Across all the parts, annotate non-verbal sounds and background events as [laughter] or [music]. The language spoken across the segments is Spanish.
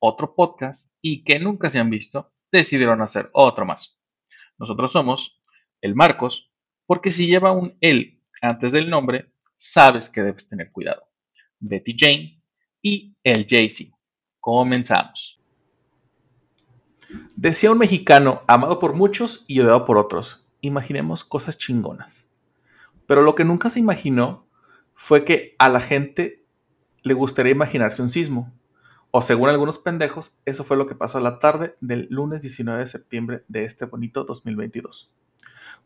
otro podcast y que nunca se han visto, decidieron hacer otro más. Nosotros somos el Marcos, porque si lleva un él antes del nombre, sabes que debes tener cuidado. Betty Jane y el Jay-Z. Comenzamos. Decía un mexicano, amado por muchos y odiado por otros. Imaginemos cosas chingonas. Pero lo que nunca se imaginó fue que a la gente le gustaría imaginarse un sismo. O según algunos pendejos, eso fue lo que pasó la tarde del lunes 19 de septiembre de este bonito 2022.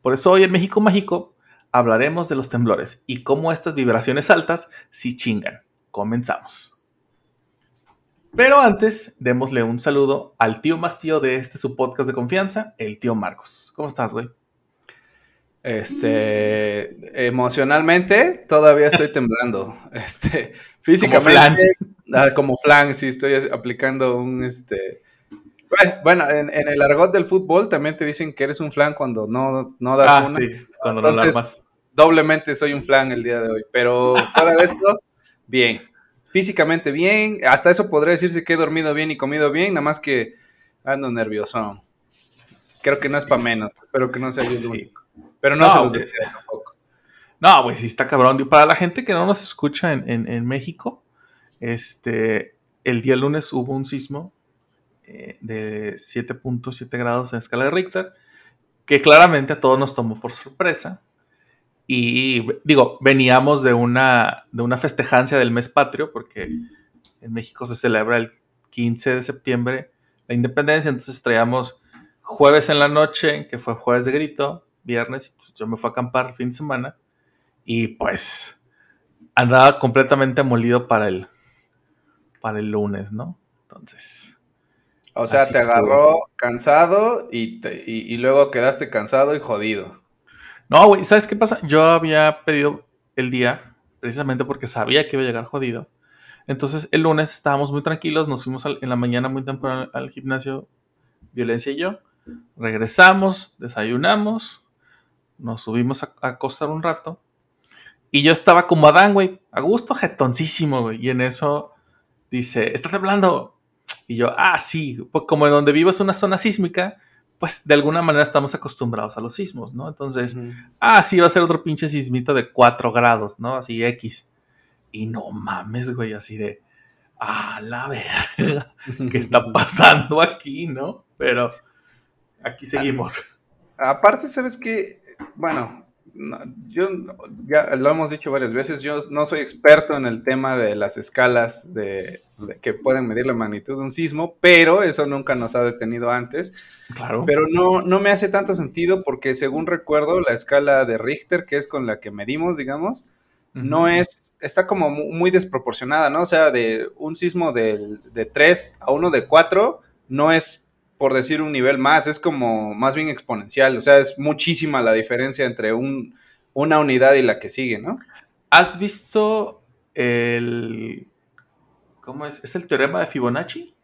Por eso hoy en México Mágico hablaremos de los temblores y cómo estas vibraciones altas sí chingan. Comenzamos. Pero antes, démosle un saludo al tío más tío de este su podcast de confianza, el tío Marcos. ¿Cómo estás, güey? Este, emocionalmente todavía estoy temblando. [laughs] Este, físicamente, como flan, sí estoy aplicando un, este, bueno, en, en el argot del fútbol también te dicen que eres un flan cuando no, no das Ah, una. sí, cuando no la Entonces, armas. Doblemente soy un flan el día de hoy, pero [laughs] fuera de eso, bien. Físicamente bien, hasta eso podría decirse que he dormido bien y comido bien, nada más que ando nervioso. Creo que no es para menos, espero que no sea yo Sí. único. Pero no, No, se los deseo tampoco. No, güey, sí está cabrón. Para la gente que no nos escucha en, en- en México, este, el día lunes hubo un sismo eh, de 7.7 grados en escala de Richter, que claramente a todos nos tomó por sorpresa. Y digo, veníamos de una, de una festejancia del mes patrio, porque en México se celebra el 15 de septiembre la independencia, entonces traíamos jueves en la noche, que fue jueves de grito, viernes, pues yo me fui a acampar el fin de semana, y pues andaba completamente molido para el, para el lunes, ¿no? Entonces, O sea, te estuvo. agarró cansado y, te- y, y luego quedaste cansado y jodido. no, güey, ¿sabes qué pasa? Yo había pedido el día precisamente porque sabía que iba a llegar jodido. Entonces, el lunes estábamos muy tranquilos, nos fuimos al- en la mañana muy temprano al gimnasio, Violencia y yo. Regresamos, desayunamos, nos subimos a, a acostar un rato. Y yo estaba como Adán, güey, a gusto, jetoncísimo, güey. Y en eso dice, está temblando. Y yo, ah, sí, pues como en donde vivo es una zona sísmica, pues de alguna manera estamos acostumbrados a los sismos, ¿no? Entonces, ah, sí, va a ser otro pinche sismito de 4 grados, ¿no? Así X. Y no mames, güey, así de, ah, la verga, [laughs] ¿qué está pasando aquí, no? Pero aquí seguimos. Aparte, ¿sabes qué? Bueno, no, yo ya lo hemos dicho varias veces, yo no soy experto en el tema de las escalas de, de que pueden medir la magnitud de un sismo, pero eso nunca nos ha detenido antes. Claro. Pero no, no me hace tanto sentido porque según recuerdo, la escala de Richter, que es con la que medimos, digamos, no es, está como mu- muy desproporcionada, ¿no? O sea, de un sismo del- de 3 a uno de 4 no es, por decir, un nivel más, es como más bien exponencial, o sea, es muchísima la diferencia entre un, una unidad y la que sigue, ¿no? ¿Has visto el... ¿Cómo es? ¿Es el teorema de Fibonacci?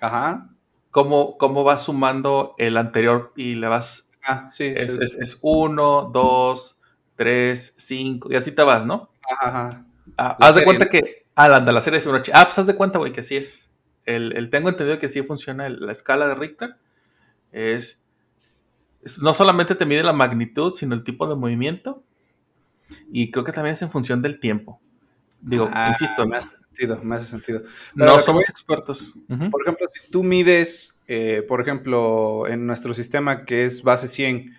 Ajá. ¿Cómo, cómo vas sumando el anterior y le vas... Ah, sí. Es, sí. es, es 1, 2, 3, 5 y así te vas, ¿no? Ajá, ajá. Ah, haz de cuenta ¿no? que. Ah, la, la serie de Fibonacci. Ah, pues haz de cuenta, güey, que sí es. El, el- tengo entendido que sí funciona el- la escala de Richter. Es, es- No solamente te mide la magnitud, sino el tipo de movimiento. Y creo que también es en función del tiempo. Digo, Ah, insisto, me hace sentido, me hace sentido. no lo que somos voy- expertos. Por ejemplo, si tú mides, eh, por ejemplo, en nuestro sistema que es base 100,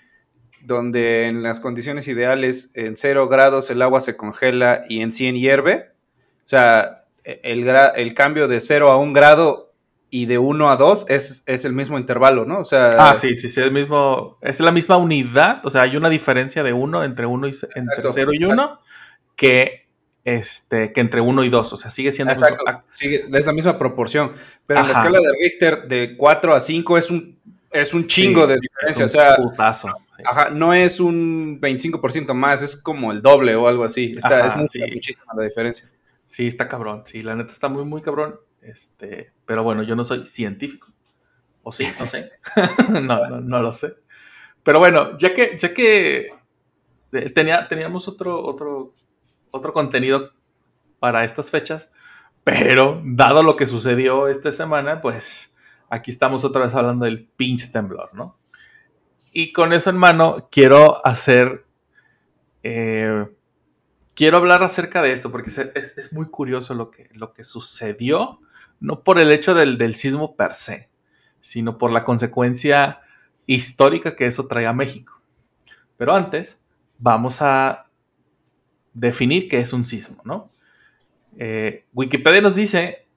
donde en las condiciones ideales en 0 grados el agua se congela y en 100 hierve, o sea, el, gra- el cambio de 0 a 1 grado y de 1 a 2 es, es el mismo intervalo, ¿no? O sea, Ah, sí, sí, sí, es, el mismo, es la misma unidad. O sea, hay una diferencia de 1 entre, uno y, ce- entre Exacto, 0 y 1 que este, que entre 1 y 2, o sea, sigue siendo... Exacto, sigue- es la misma proporción, pero en la Ajá. escala de Richter de 4 a 5 es un, es un chingo Sí, de es diferencia, un o sea, putazo, sí. ajá, no es un 25% más, es como el doble o algo así, Está, Ajá, es mucha- sí. muchísima la diferencia. Sí, está cabrón. Sí, la neta está muy, muy cabrón. Este, pero bueno, yo no soy científico. O sí, no sé. [laughs] [laughs] no, no, no lo sé. Pero bueno, ya que, ya que eh, tenía, teníamos otro, otro, otro contenido para estas fechas, pero dado lo que sucedió esta semana, pues aquí estamos otra vez hablando del pinche temblor, ¿no? Y con eso en mano, quiero hacer. eh, quiero hablar acerca de esto, porque es, muy curioso lo que, sucedió, no por el hecho del, sismo per se, sino por la consecuencia histórica que eso trae a México. Pero antes, vamos a definir qué es un sismo. Eh, Wikipedia nos dice,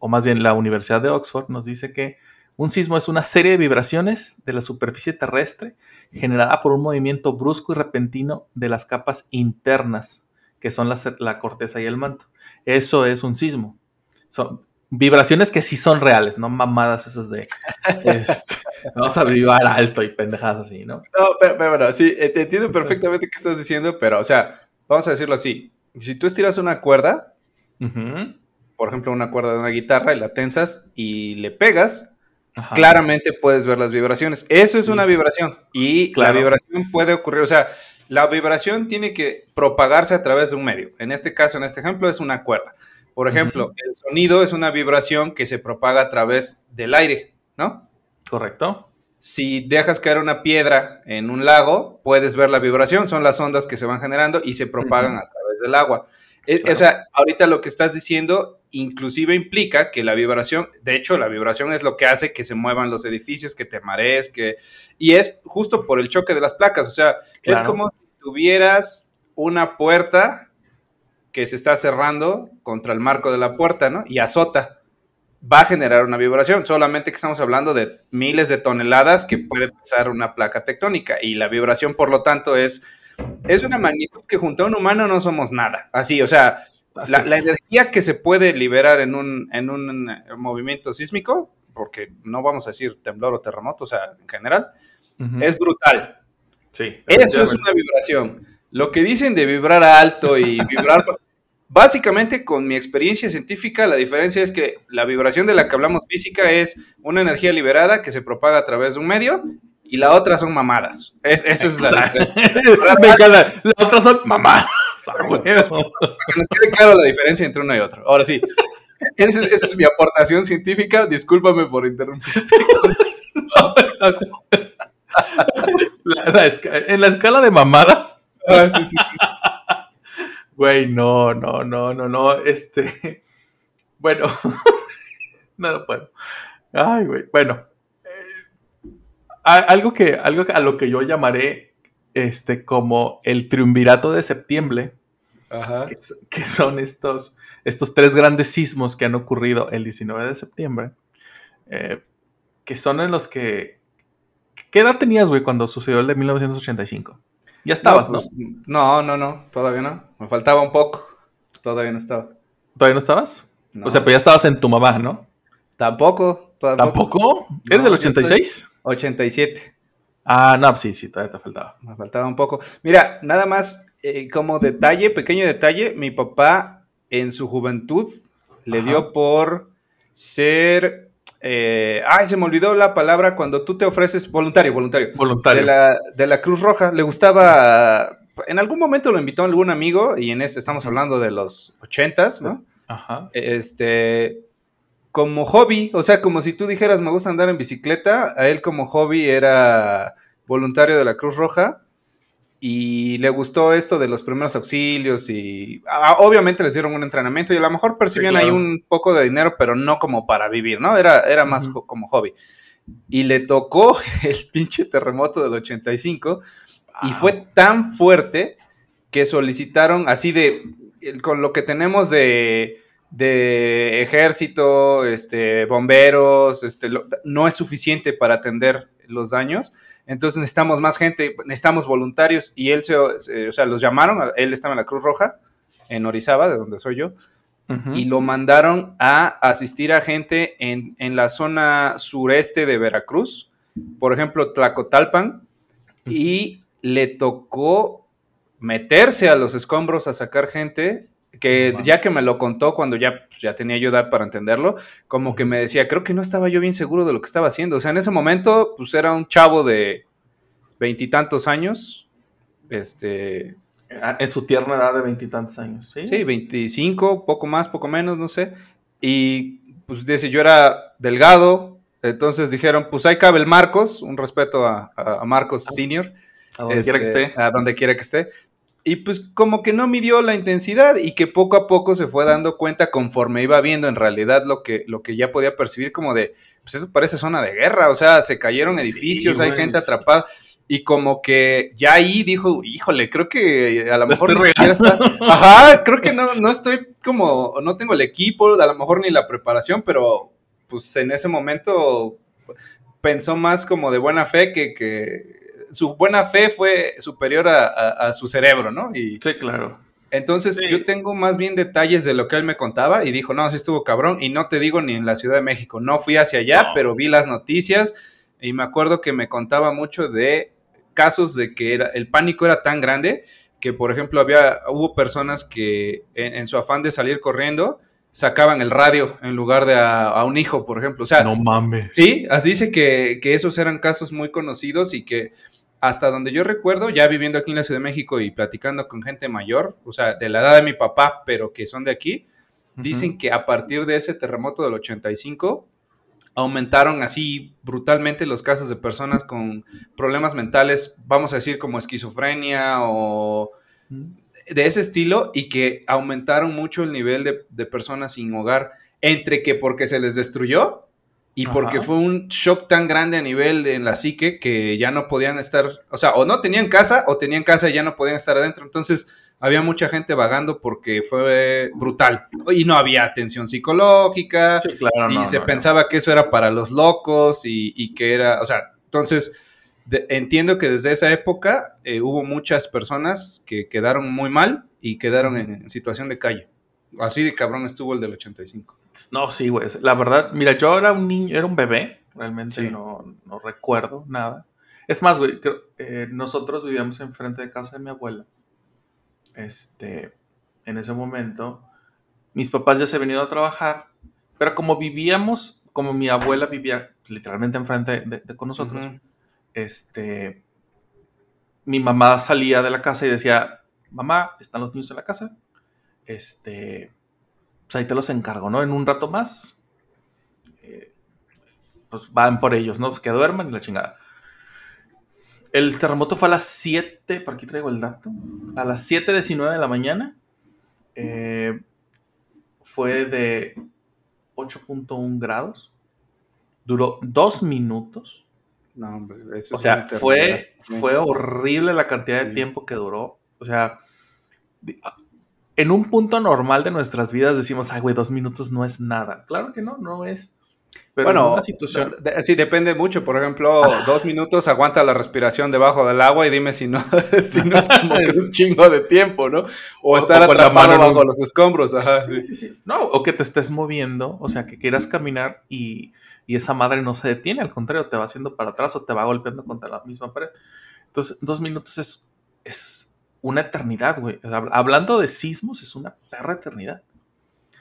o más bien la Universidad de Oxford nos dice que un sismo es una serie de vibraciones de la superficie terrestre generada por un movimiento brusco y repentino de las capas internas, que son las- la, corteza y el manto. Eso es un sismo. Son vibraciones que sí son reales, no mamadas esas de [laughs] este, vamos a vibrar alto y pendejadas así, ¿no? No, pero, pero bueno, sí, eh, te entiendo [laughs] perfectamente qué estás diciendo, pero, o sea, vamos a decirlo así, si tú estiras una cuerda, por ejemplo, una cuerda de una guitarra y la tensas y le pegas, Ajá. claramente puedes ver las vibraciones. Eso es Sí. una vibración y Claro. la vibración puede ocurrir, o sea, la vibración tiene que propagarse a través de un medio. En este caso, en este ejemplo, es una cuerda. Por ejemplo, el sonido es una vibración que se propaga a través del aire, ¿no? Correcto. Si dejas caer una piedra en un lago, puedes ver la vibración, son las ondas que se van generando y se propagan a través del agua. Claro. O sea, ahorita lo que estás diciendo inclusive implica que la vibración, de hecho, la vibración es lo que hace que se muevan los edificios, que te marees, que... Y es justo por el choque de las placas, o sea, es como si tuvieras una puerta que se está cerrando contra el marco de la puerta, ¿no? Y azota va a generar una vibración, solamente que estamos hablando de miles de toneladas que puede pesar una placa tectónica y la vibración, por lo tanto, es, es una magnitud que junto a un humano no somos nada. Así, o sea. La, la energía que se puede liberar en un, en un eh, movimiento sísmico, porque no vamos a decir temblor o terremoto, o sea, en general, es brutal. sí. Eso es una vibración. Lo que dicen de vibrar alto y [laughs] vibrar... Básicamente, con mi experiencia científica, la diferencia es que la vibración de la que hablamos física es una energía liberada que se propaga a través de un medio y la otra son mamadas. Es, esa es la. [laughs] Me encanta. Las otras son mamá. [laughs] Para que nos quede claro la diferencia entre uno y otro. Ahora sí, esa, esa es mi aportación científica. Discúlpame por interrumpir. [laughs] La- la esca- en la escala de mamadas, Ah, sí, sí, sí. güey, no, no, no, no, no, este, bueno, no lo puedo. Ay, güey, bueno, eh, algo que, algo a lo que yo llamaré, este, como el triunvirato de septiembre, Ajá. que, son estos, estos tres grandes sismos que han ocurrido el 19 de septiembre, eh, que son en los que... ¿Qué edad tenías, güey, cuando sucedió el de 1985? Ya estabas, ¿no? pues, no, no, no, todavía no. Me faltaba un poco. Todavía no estaba. ¿Todavía no estabas? No. O sea, pues ya estabas en tu mamá, ¿no? Tampoco, ¿Tampoco? ¿Eres No, del yo estoy- 86? 87. Ah, no, sí, sí, todavía te faltaba. Me faltaba un poco. Mira, nada más eh, como detalle, pequeño detalle, mi papá en su juventud le Ajá. dio por ser... eh, ay, se me olvidó la palabra cuando tú te ofreces voluntario, voluntario. Voluntario. De la, de la Cruz Roja. Le gustaba... En algún momento lo invitó algún amigo y en ese estamos hablando de los ochentas, ¿no? Ajá. este, como hobby, o sea, como si tú dijeras, me gusta andar en bicicleta, a él como hobby era voluntario de la Cruz Roja y le gustó esto de los primeros auxilios y ah, obviamente les dieron un entrenamiento y a lo mejor percibían claro. ahí un poco de dinero, pero no como para vivir, ¿no? Era, era más como hobby. Y le tocó [laughs] el pinche terremoto del 85 y Ah. fue tan fuerte que solicitaron así de con lo que tenemos de, de ejército, este, bomberos, este, lo- no es suficiente para atender los daños. Entonces necesitamos más gente, necesitamos voluntarios. Y él se, se- o sea, los llamaron, él estaba en la Cruz Roja en Orizaba, de donde soy yo, y lo mandaron a asistir a gente en, en, la zona sureste de Veracruz, por ejemplo, Tlacotalpan, y le tocó meterse a los escombros a sacar gente que ya que me lo contó cuando ya, pues, ya tenía yo edad para entenderlo, como que me decía, creo que no estaba yo bien seguro de lo que estaba haciendo. O sea, en ese momento, pues era un chavo de veintitantos años, este... Ah, en su tierna edad de veintitantos años. Sí, sí, 25, poco más, poco menos, no sé. Y pues dice, yo era delgado, entonces dijeron, pues ahí cabe el Marcos, un respeto a, Marcos ah. Senior. A donde quiera que este, esté. A donde quiera que esté y pues como que no midió la intensidad y que poco a poco se fue dando cuenta conforme iba viendo en realidad lo que, lo que ya podía percibir como de, pues eso parece zona de guerra, o sea, se cayeron edificios, hay gente atrapada y como que ya ahí dijo, híjole, creo que a lo mejor ni siquiera está, [laughs] ajá, creo que no, no estoy como, no tengo el equipo, a lo mejor ni la preparación, pero pues en ese momento pensó más como de buena fe que, que su buena fe fue superior a, su cerebro, ¿no? Y, sí, claro. Entonces yo tengo más bien detalles de lo que él me contaba y dijo, no, sí estuvo cabrón y no te digo ni en la Ciudad de México, no fui hacia allá, pero vi las noticias y me acuerdo que me contaba mucho de casos de que era, el pánico era tan grande que, por ejemplo, había, hubo personas que en, su afán de salir corriendo sacaban el radio en lugar de a, un hijo, por ejemplo. O sea, no mames. Sí, así dice que, que esos eran casos muy conocidos y que hasta donde yo recuerdo, ya viviendo aquí en la Ciudad de México y platicando con gente mayor, o sea, de la edad de mi papá, pero que son de aquí, dicen que a partir de ese terremoto del 85 aumentaron así brutalmente los casos de personas con problemas mentales, vamos a decir como esquizofrenia o de ese estilo, y que aumentaron mucho el nivel de, de personas sin hogar, entre que porque se les destruyó y porque fue un shock tan grande a nivel de, en la psique que ya no podían estar, o sea, o no tenían casa o tenían casa y ya no podían estar adentro. Entonces había mucha gente vagando porque fue brutal. Y no había atención psicológica. y se pensaba que eso era para los locos y, que era, o sea, entonces entiendo que desde esa época eh, hubo muchas personas que quedaron muy mal y quedaron en situación de calle. Así de cabrón estuvo el del 85. No, sí, güey. La verdad, mira, yo era un niño, era un bebé, realmente no, recuerdo nada. Es más, güey, eh, nosotros vivíamos enfrente de casa de mi abuela. Este, en ese momento, mis papás ya se habían ido a trabajar, pero como vivíamos, como mi abuela vivía literalmente enfrente de, con nosotros, este, mi mamá salía de la casa y decía, mamá, ¿están los niños en la casa? Este, pues ahí te los encargo, ¿no? En un rato más, eh, pues van por ellos, ¿no? Pues que duerman y la chingada. El terremoto fue a las 7, por aquí traigo el dato, a las 7.19 de la mañana. Eh, fue de 8.1 grados. Duró dos minutos. No, hombre, eso O sea, fue, fue horrible la cantidad de tiempo que duró. O sea, en un punto normal de nuestras vidas decimos, ay, güey, dos minutos no es nada. Claro que no, no es. Pero bueno, situación... sí, depende mucho. Por ejemplo, dos minutos aguanta la respiración debajo del agua y dime si no, [laughs] si no es [laughs] como que un chingo de tiempo, ¿no? O, estar atrapado bajo los escombros. Ajá, sí. Sí, sí, No, o que te estés moviendo, o sea, que quieras caminar y, y, esa madre no se detiene, al contrario, te va haciendo para atrás o te va golpeando contra la misma pared. Entonces, dos minutos es, es una eternidad, güey. Hablando de sismos, es una perra eternidad.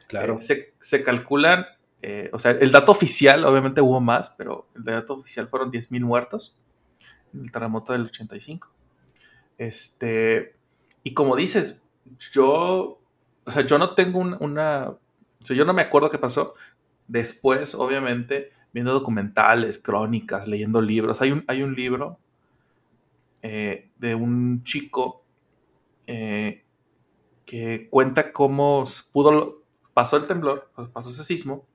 Claro. Eh, se, calculan, eh, o sea, el dato oficial, obviamente hubo más, pero el dato oficial fueron 10.000 muertos en el terremoto del 85. Este, y como dices, yo, o sea, yo no tengo una, o sea, yo no me acuerdo qué pasó. Después, obviamente, viendo documentales, crónicas, leyendo libros. Hay un, hay un libro eh, de un chico eh, que cuenta cómo pudo, pasó el temblor, pasó ese sismo,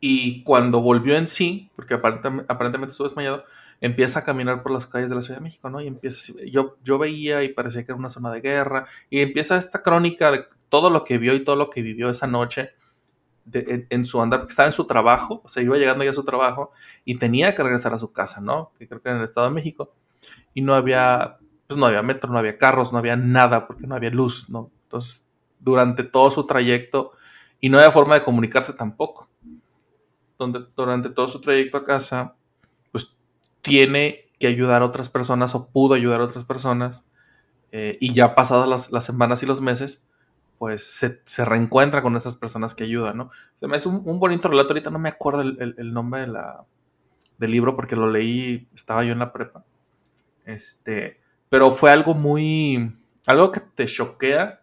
y cuando volvió en sí, porque aparentemente, aparentemente estuvo desmayado, empieza a caminar por las calles de la Ciudad de México, ¿no? Y empieza, yo, yo veía y parecía que era una zona de guerra, y empieza esta crónica de todo lo que vio y todo lo que vivió esa noche en, su andar, estaba en su trabajo, o sea, iba llegando ya a su trabajo y tenía que regresar a su casa, ¿no? Que creo que en el Estado de México, y no había pues no había metro, no había carros, no había nada, porque no había luz, ¿no? Entonces, durante todo su trayecto, y no había forma de comunicarse tampoco. Donde, durante todo su trayecto a casa, pues tiene que ayudar a otras personas o pudo ayudar a otras personas. eh, y ya pasadas las, semanas y los meses, pues se, reencuentra con esas personas que ayudan, ¿no? Se me hace un, un bonito relato, ahorita no me acuerdo el, el- el nombre de la, del libro porque lo leí, estaba yo en la prepa. Este, pero fue algo muy, algo que te choquea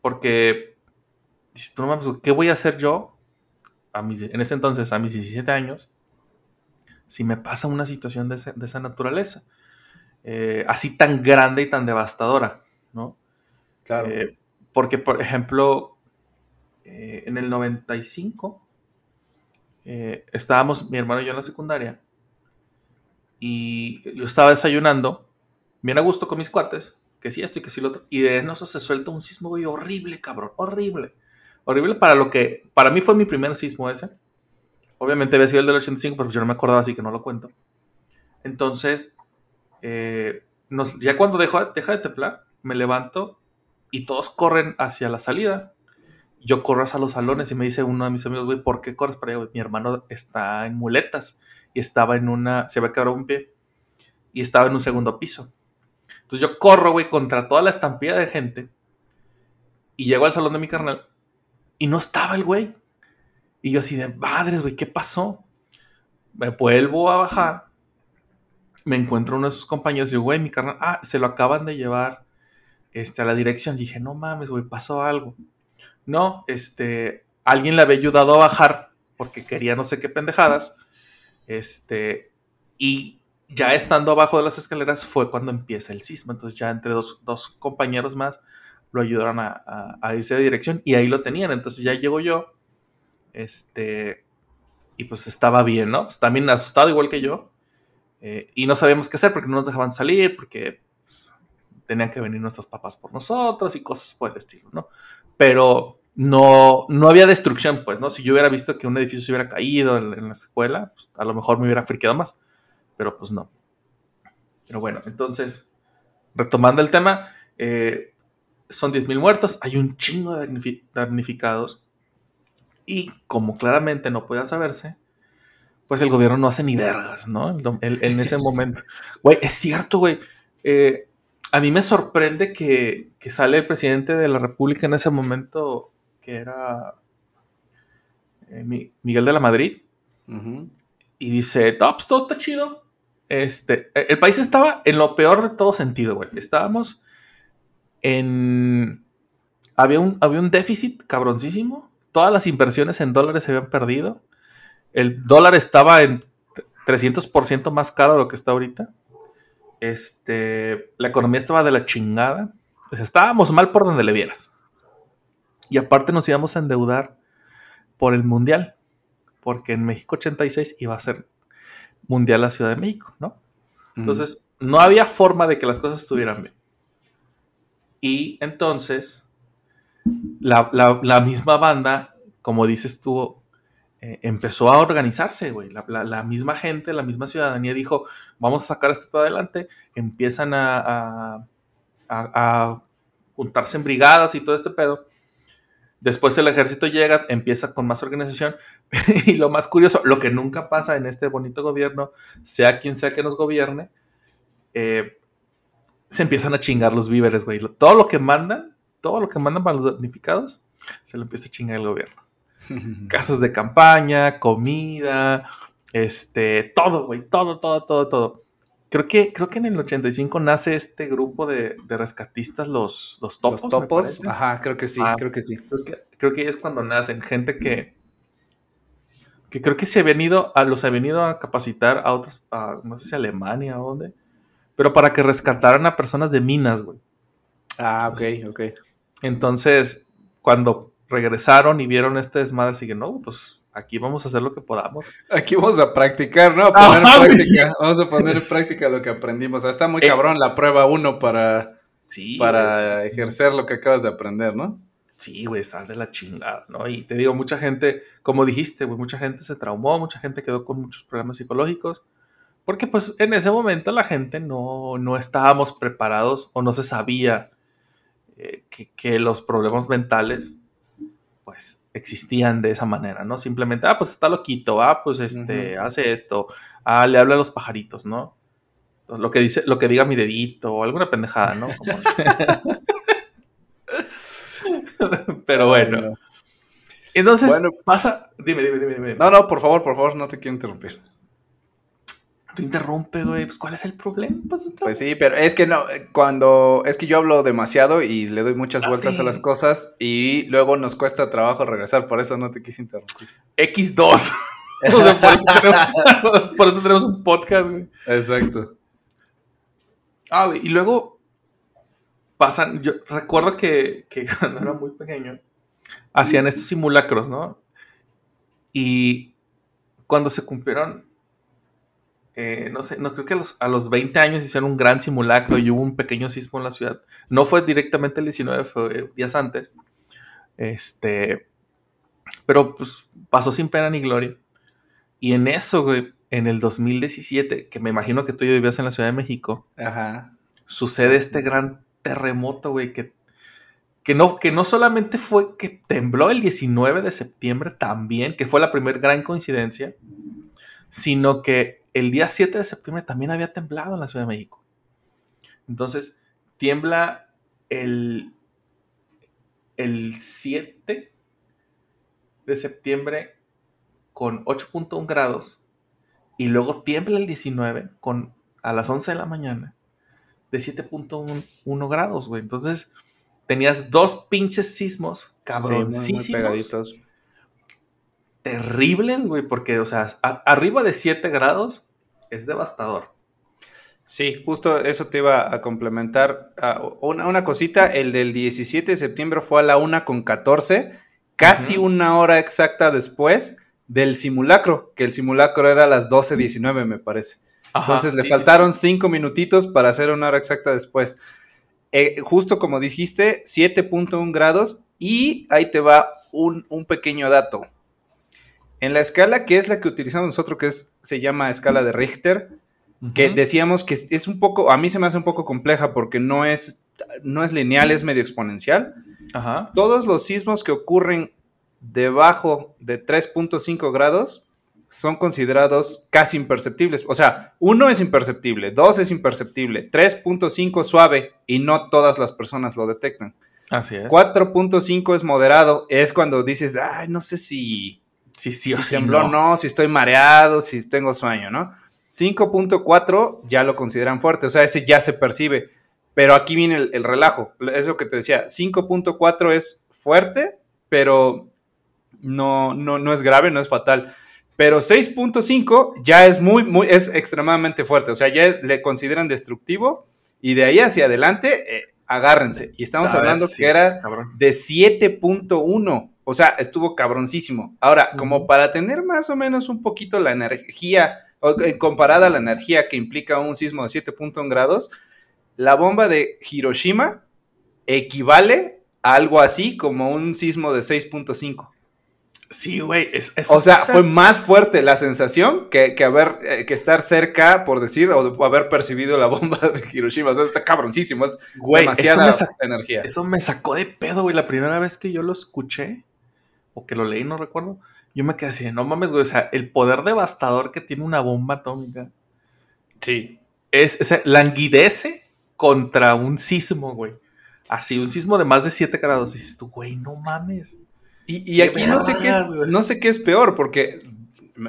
porque dices, tú no mames, ¿qué voy a hacer yo a mis, en ese entonces, a mis 17 años, si me pasa una situación de, ese- de esa naturaleza? Eh, así tan grande y tan devastadora, ¿no? Claro. Eh, porque, por ejemplo, eh, en el 95 eh, estábamos mi hermano y yo en la secundaria y yo estaba desayunando, bien a gusto con mis cuates, que sí esto y que sí lo otro, y de eso se suelta un sismo, güey, horrible, cabrón, horrible. Horrible para lo que, para mí fue mi primer sismo ese. Obviamente había sido el del 85, pero yo no me acordaba, así que no lo cuento. Entonces, eh, ya cuando dejó, deja de temblar, me levanto y todos corren hacia la salida. Yo corro hacia los salones y me dice uno de mis amigos, güey, ¿por qué corres para allá? Mi hermano está en muletas y estaba en una, se había quebrado un pie y estaba en un segundo piso. Entonces yo corro, güey, contra toda la estampida de gente y llego al salón de mi carnal y no estaba el güey. Y yo así de, madres, güey, ¿qué pasó? Me vuelvo a bajar, me encuentro uno de sus compañeros y digo, güey, mi carnal, ah, se lo acaban de llevar este, a la dirección. Dije, no mames, güey, pasó algo. No, este, alguien le había ayudado a bajar porque quería no sé qué pendejadas. Este, y ya estando abajo de las escaleras fue cuando empieza el sismo. Entonces ya entre dos, dos compañeros más lo ayudaron a, a- irse de dirección y ahí lo tenían. Entonces ya llego yo, este, y pues estaba bien, ¿no? Pues también asustado igual que yo. eh, y no sabíamos qué hacer porque no nos dejaban salir, porque pues, tenían que venir nuestros papás por nosotros y cosas por el estilo, ¿no? Pero no, no había destrucción, pues, ¿no? Si yo hubiera visto que un edificio se hubiera caído en, en la escuela, pues, a lo mejor me hubiera friqueado más, pero pues no. Pero bueno, entonces, retomando el tema, eh, son 10.000 muertos, hay un chingo de damnifi- damnificados y como claramente no podía saberse, pues el gobierno no hace ni vergas, ¿no? El- el- en ese momento. [laughs] Güey, es cierto, güey. Eh, a mí me sorprende que, que sale el presidente de la República en ese momento, que era eh, Mi- Miguel de la Madrid, y dice, no, pues todo está chido. Este, eh, el país estaba en lo peor de todo sentido, güey. Estábamos en... Había un, había un déficit cabroncísimo. Todas las inversiones en dólares se habían perdido. El dólar estaba en 300% más caro de lo que está ahorita. Este, la economía estaba de la chingada. Estábamos mal por donde le vieras. Y aparte nos íbamos a endeudar por el mundial. Porque en México 86 iba a ser mundial la Ciudad de México, ¿no? Entonces, no había forma de que las cosas estuvieran bien. Y entonces, la, la- la misma banda, como dices tú, eh, empezó a organizarse, güey. La, la- la misma gente, la misma ciudadanía dijo, vamos a sacar esto para adelante. Empiezan a, a- a- a juntarse en brigadas y todo este pedo. Después el ejército llega, empieza con más organización. [laughs] y lo más curioso, lo que nunca pasa en este bonito gobierno, sea quien sea que nos gobierne, eh, se empiezan a chingar los víveres, güey. Todo lo que mandan, todo lo que mandan para los damnificados, se lo empieza a chingar el gobierno. [laughs] Casas de campaña, comida, este, todo, güey, todo, todo, todo, todo. Creo que, creo que en el 85 nace este grupo de, de rescatistas, los, los topos. Los topos. Ajá, creo que sí, Ah. creo que sí. Creo que, creo que es cuando nacen gente que que creo que se habían ido a los habían ido a capacitar a otras a, no sé si Alemania o dónde pero para que rescataran a personas de minas güey Ah, ok, ok. entonces cuando regresaron y vieron este desmadre así que no pues aquí vamos a hacer lo que podamos Aquí vamos a practicar, ¿no? A poner en práctica. Vamos a poner [laughs] en práctica lo que aprendimos. O sea, está muy Eh. cabrón la prueba uno para, sí para güey, ejercer lo que acabas de aprender, ¿no? sí güey estás de la chingada no y te digo mucha gente como dijiste güey mucha gente se traumó mucha gente quedó con muchos problemas psicológicos Porque pues en ese momento la gente no, no estábamos preparados o no se sabía eh, que, que, los problemas mentales pues existían de esa manera, ¿no? Simplemente, ah, pues está loquito, ah, pues este, hace esto, ah, le habla a los pajaritos, ¿no? Lo que dice, lo que diga mi dedito o alguna pendejada, ¿no? [laughs] [laughs] Pero bueno. Entonces pasa. Dime, dime, dime, dime. No, no, por favor, por favor, no te quiero interrumpir. Tú interrumpe, güey. Pues, ¿cuál es el problema? Pues, pues, sí, pero es que no, cuando. Es que yo hablo demasiado y le doy muchas vueltas a las cosas y luego nos cuesta trabajo regresar. Por eso no te quise interrumpir. X2. [laughs] por, eso tenemos, [laughs] por, eso tenemos, un podcast, güey. Exacto. Ah, y luego pasan, yo recuerdo que, [laughs] cuando era muy pequeño, hacían estos simulacros, ¿no? Y cuando se cumplieron, eh, no sé, no creo que a los, a los 20 años hicieron un gran simulacro y hubo un pequeño sismo en la ciudad. No fue directamente el 19, fue días antes. Este, pero pues pasó sin pena ni gloria. Y en eso, güey, en el 2017, que me imagino que tú ya vivías en la Ciudad de México, sucede este gran terremoto, güey, que, que, no, que no solamente fue que tembló el 19 de septiembre también, que fue la primera gran coincidencia, sino que el día 7 de septiembre también había temblado en la Ciudad de México. Entonces, tiembla el, el 7 de septiembre con 8.1 grados y luego tiembla el 19 con a las 11 de la mañana de 7.1 grados, güey. Entonces, tenías dos pinches sismos cabroncísimos. Terribles, güey, porque, o sea, arriba de 7 grados es devastador. Sí, justo eso te iba a complementar. Ah, una, una, cosita, el del 17 de septiembre fue a la 1 con 14, casi una hora exacta después del simulacro, que el simulacro era a las 12.19 me parece. Entonces le faltaron cinco minutitos para hacer una hora exacta después. Eh, justo como dijiste, 7.1 grados y ahí te va un, pequeño dato. En la escala que es la que utilizamos nosotros, que es, se llama escala de Richter, que decíamos que es un poco, a mí se me hace un poco compleja porque no es, no es lineal, es medio exponencial. Todos los sismos que ocurren debajo de 3.5 grados son considerados casi imperceptibles. O sea, uno es imperceptible, dos es imperceptible, 3.5 suave y no todas las personas lo detectan. Así es. 4.5 es moderado, es cuando dices, ay, no sé si, si, si, si no. no, si estoy mareado, si tengo sueño, ¿no? 5.4 ya lo consideran fuerte, o sea, ese ya se percibe. Pero aquí viene el, el relajo, es lo que te decía, 5.4 es fuerte, pero no, no, no es grave, no es fatal. Pero 6.5 ya es muy, muy, es extremadamente fuerte. O sea, ya le consideran destructivo. Y de ahí hacia adelante, eh, agárrense. Y estamos hablando que era de 7.1. O sea, estuvo cabroncísimo. Ahora, como para tener más o menos un poquito la energía, eh, comparada a la energía que implica un sismo de 7.1 grados, la bomba de Hiroshima equivale a algo así como un sismo de 6.5. Sí, güey. Es, o sea, fue más fuerte la sensación que, haber, eh, que estar cerca, por decir, o, haber percibido la bomba de Hiroshima. O sea, está cabroncísimo. Es demasiada energía. Eso me sacó de pedo, güey. La primera vez que yo lo escuché, o que lo leí, no recuerdo, yo me quedé así, no mames, güey. O sea, el poder devastador que tiene una bomba atómica. Sí. Es, es languidece contra un sismo, güey. Así, un sismo de más de 7 grados. Y dices tú, güey, no mames. Y, aquí no sé, qué es, no sé qué es peor, porque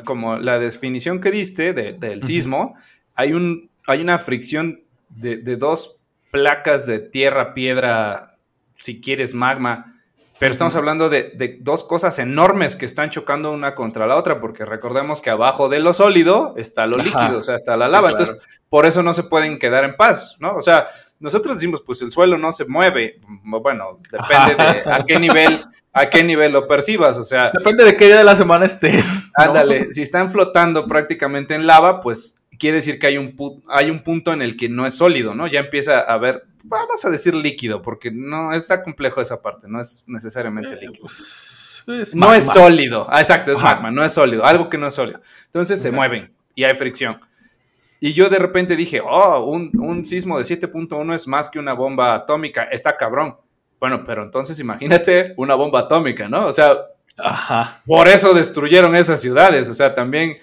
como la definición que diste del sismo, hay, un, hay una fricción de, dos placas de tierra, piedra, si quieres magma, pero estamos hablando de, dos cosas enormes que están chocando una contra la otra, porque recordemos que abajo de lo sólido está lo líquido, o sea, está la lava. Entonces, por eso no se pueden quedar en paz, ¿no? O sea, nosotros decimos, pues el suelo no se mueve. Bueno, depende de a qué nivel, a qué nivel lo percibas. O sea. Depende de qué día de la semana estés. Ándale, si están flotando prácticamente en lava, pues quiere decir que hay un, hay un punto en el que no es sólido, ¿no? Ya empieza a ver, vamos a decir líquido, porque no está complejo esa parte, no es necesariamente eh, líquido. Pues, no es sólido, ah, exacto, es magma, no es sólido, algo que no es sólido. Entonces se mueven y hay fricción. Y yo de repente dije, oh, un, un sismo de 7.1 es más que una bomba atómica, está cabrón. Bueno, pero entonces imagínate una bomba atómica, ¿no? O sea, Ajá. por eso destruyeron esas ciudades. O sea, también,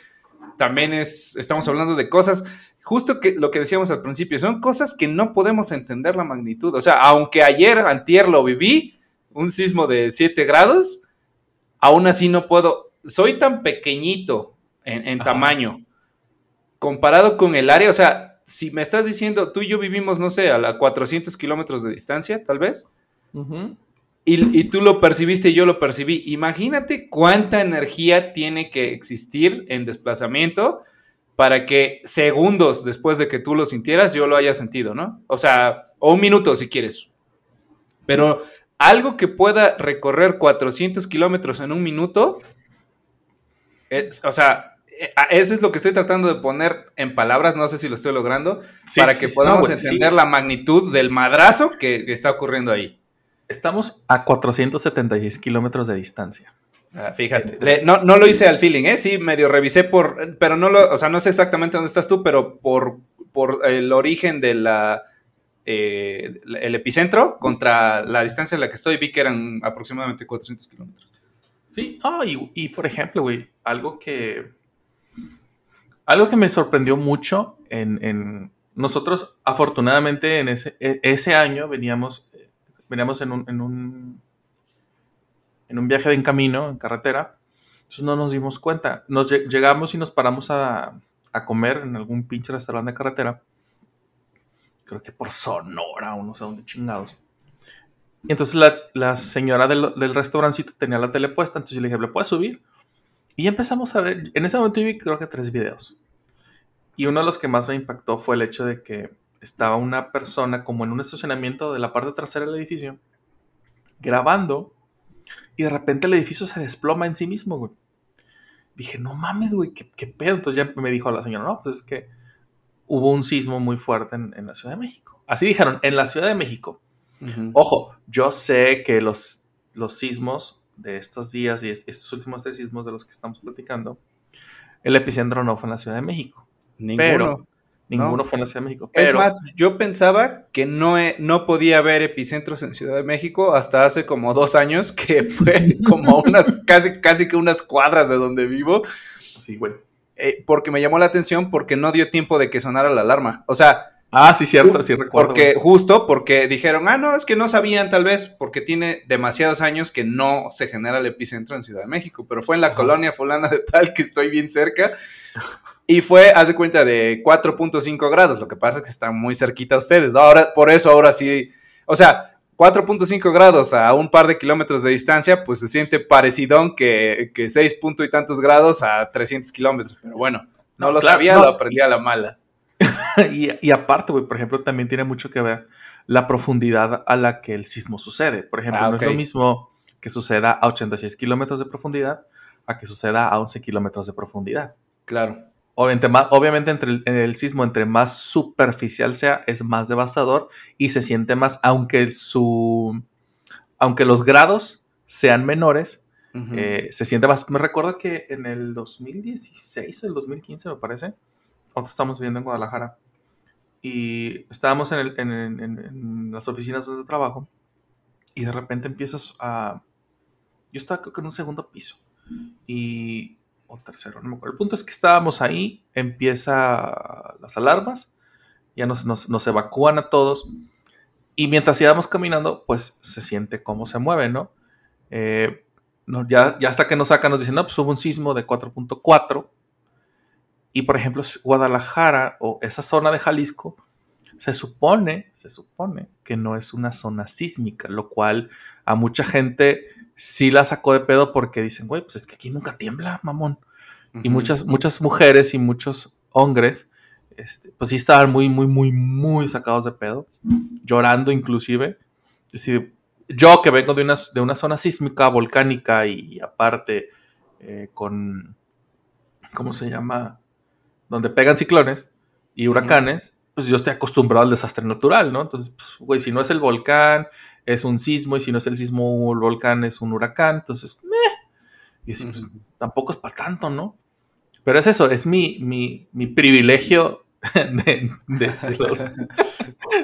también es, estamos hablando de cosas, justo que lo que decíamos al principio, son cosas que no podemos entender la magnitud. O sea, aunque ayer, antier lo viví, un sismo de 7 grados, aún así no puedo, soy tan pequeñito en, tamaño, comparado con el área, o sea, si me estás diciendo, tú y yo vivimos, no sé, a la 400 kilómetros de distancia, tal vez, y, y tú lo percibiste y yo lo percibí. Imagínate cuánta energía tiene que existir en desplazamiento para que segundos después de que tú lo sintieras yo lo haya sentido, ¿no? O sea, o un minuto si quieres. Pero algo que pueda recorrer 400 kilómetros en un minuto, es- o sea, eh, eso es lo que estoy tratando de poner en palabras, no sé si lo estoy logrando, Sí, para que sí, podamos no, entender sí. la magnitud del madrazo que, que está ocurriendo ahí. Estamos a 476 kilómetros de distancia. Ah, fíjate, Le- no, no lo hice al feeling, ¿eh? Sí, medio revisé por, pero no lo, o sea, no sé exactamente dónde estás tú, pero por, por el origen de la, eh, el epicentro contra la distancia en la que estoy, vi que eran aproximadamente 400 kilómetros. Sí, ah, y, y, por ejemplo, güey, algo que. Algo que me sorprendió mucho en, en- nosotros, afortunadamente, en ese, e- ese año veníamos, veníamos en un, en un en un viaje de en camino, en carretera. Entonces no nos dimos cuenta. Nos lle- llegamos y nos paramos a, comer en algún pinche restaurante de carretera. Creo que por Sonora o no sé dónde chingados. Y entonces la, señora del, del restaurancito tenía la tele puesta, entonces yo le dije, ¿le puedes subir? Y empezamos a ver, en ese momento vi creo que tres videos. Y uno de los que más me impactó fue el hecho de que estaba una persona como en un estacionamiento de la parte trasera del edificio, grabando, y de repente el edificio se desploma en sí mismo, güey. Dije, no mames, güey, ¿qué, qué pedo? Entonces ya me dijo la señora, no, pues es que hubo un sismo muy fuerte en, en la Ciudad de México. Así dijeron, en la Ciudad de México. Ojo, yo sé que los, los sismos de estos días y es- estos últimos tres sismos de los que estamos platicando, el epicentro no fue en la Ciudad de México. Ninguno. Pero ninguno No. fue en la Ciudad de México. es más, yo pensaba que no, he- no podía haber epicentros en Ciudad de México hasta hace como dos años, que [laughs] fue como unas, casi, casi que unas cuadras de donde vivo. sí, güey. eh, porque me llamó la atención porque no dio tiempo de que sonara la alarma. O sea, Ah, sí, cierto, sí recuerdo. porque justo porque dijeron, ah, no, es que no sabían tal vez porque tiene demasiados años que no se genera el epicentro en Ciudad de México, pero fue en la Ajá. colonia fulana de tal que estoy bien cerca y fue, haz de cuenta, de 4.5 grados, lo que pasa es que están muy cerquita ustedes, ¿no? Ahora, por eso ahora sí, o sea, 4.5 grados a un par de kilómetros de distancia, pues se siente parecidón que, que 6 punto y tantos grados a 300 kilómetros, pero bueno, no, No, lo claro, sabía, no. lo aprendí a la mala. [laughs] y, y aparte, güey, por ejemplo, también tiene mucho que ver la profundidad a la que el sismo sucede. Por ejemplo, Ah, no es lo mismo que suceda a 86 kilómetros de profundidad a que suceda a 11 kilómetros de profundidad. Claro. Obviamente, más, obviamente entre el, el sismo, entre más superficial sea, es más devastador y se siente más, aunque su, aunque los grados sean menores, eh, se siente más. Me recuerdo que en el 2016 o el 2015, me parece, nosotros estamos viviendo en Guadalajara y estábamos en, el- en- en- en- en las oficinas donde trabajo y de repente empiezas a. Yo estaba creo que en un segundo piso y. tercero. El punto es que estábamos ahí, empieza las alarmas, ya nos, nos, nos evacúan a todos y mientras íbamos caminando, pues se siente cómo se mueve, ¿no? Eh, no, ya, ya hasta que nos sacan, nos dicen, no, pues hubo un sismo de 4.4. Y por ejemplo, Guadalajara o esa zona de Jalisco, se supone, se supone que no es una zona sísmica, lo cual a mucha gente sí la sacó de pedo porque dicen, güey, pues es que aquí nunca tiembla, mamón. Y muchas, muchas mujeres y muchos hombres, este, pues sí estaban muy, muy, muy, muy sacados de pedo, llorando inclusive. Es decir, yo que vengo de una, de una zona sísmica, volcánica y aparte eh, con, ¿cómo se llama? Donde pegan ciclones y huracanes, pues yo estoy acostumbrado al desastre natural, ¿no? Entonces, pues, güey, si no es el volcán, es un sismo, y si no es el sismo o el volcán, es un huracán, entonces, meh. Y así, pues, tampoco es para tanto, ¿no? Pero es eso, es mi, mi, mi privilegio [laughs] de, de- de los,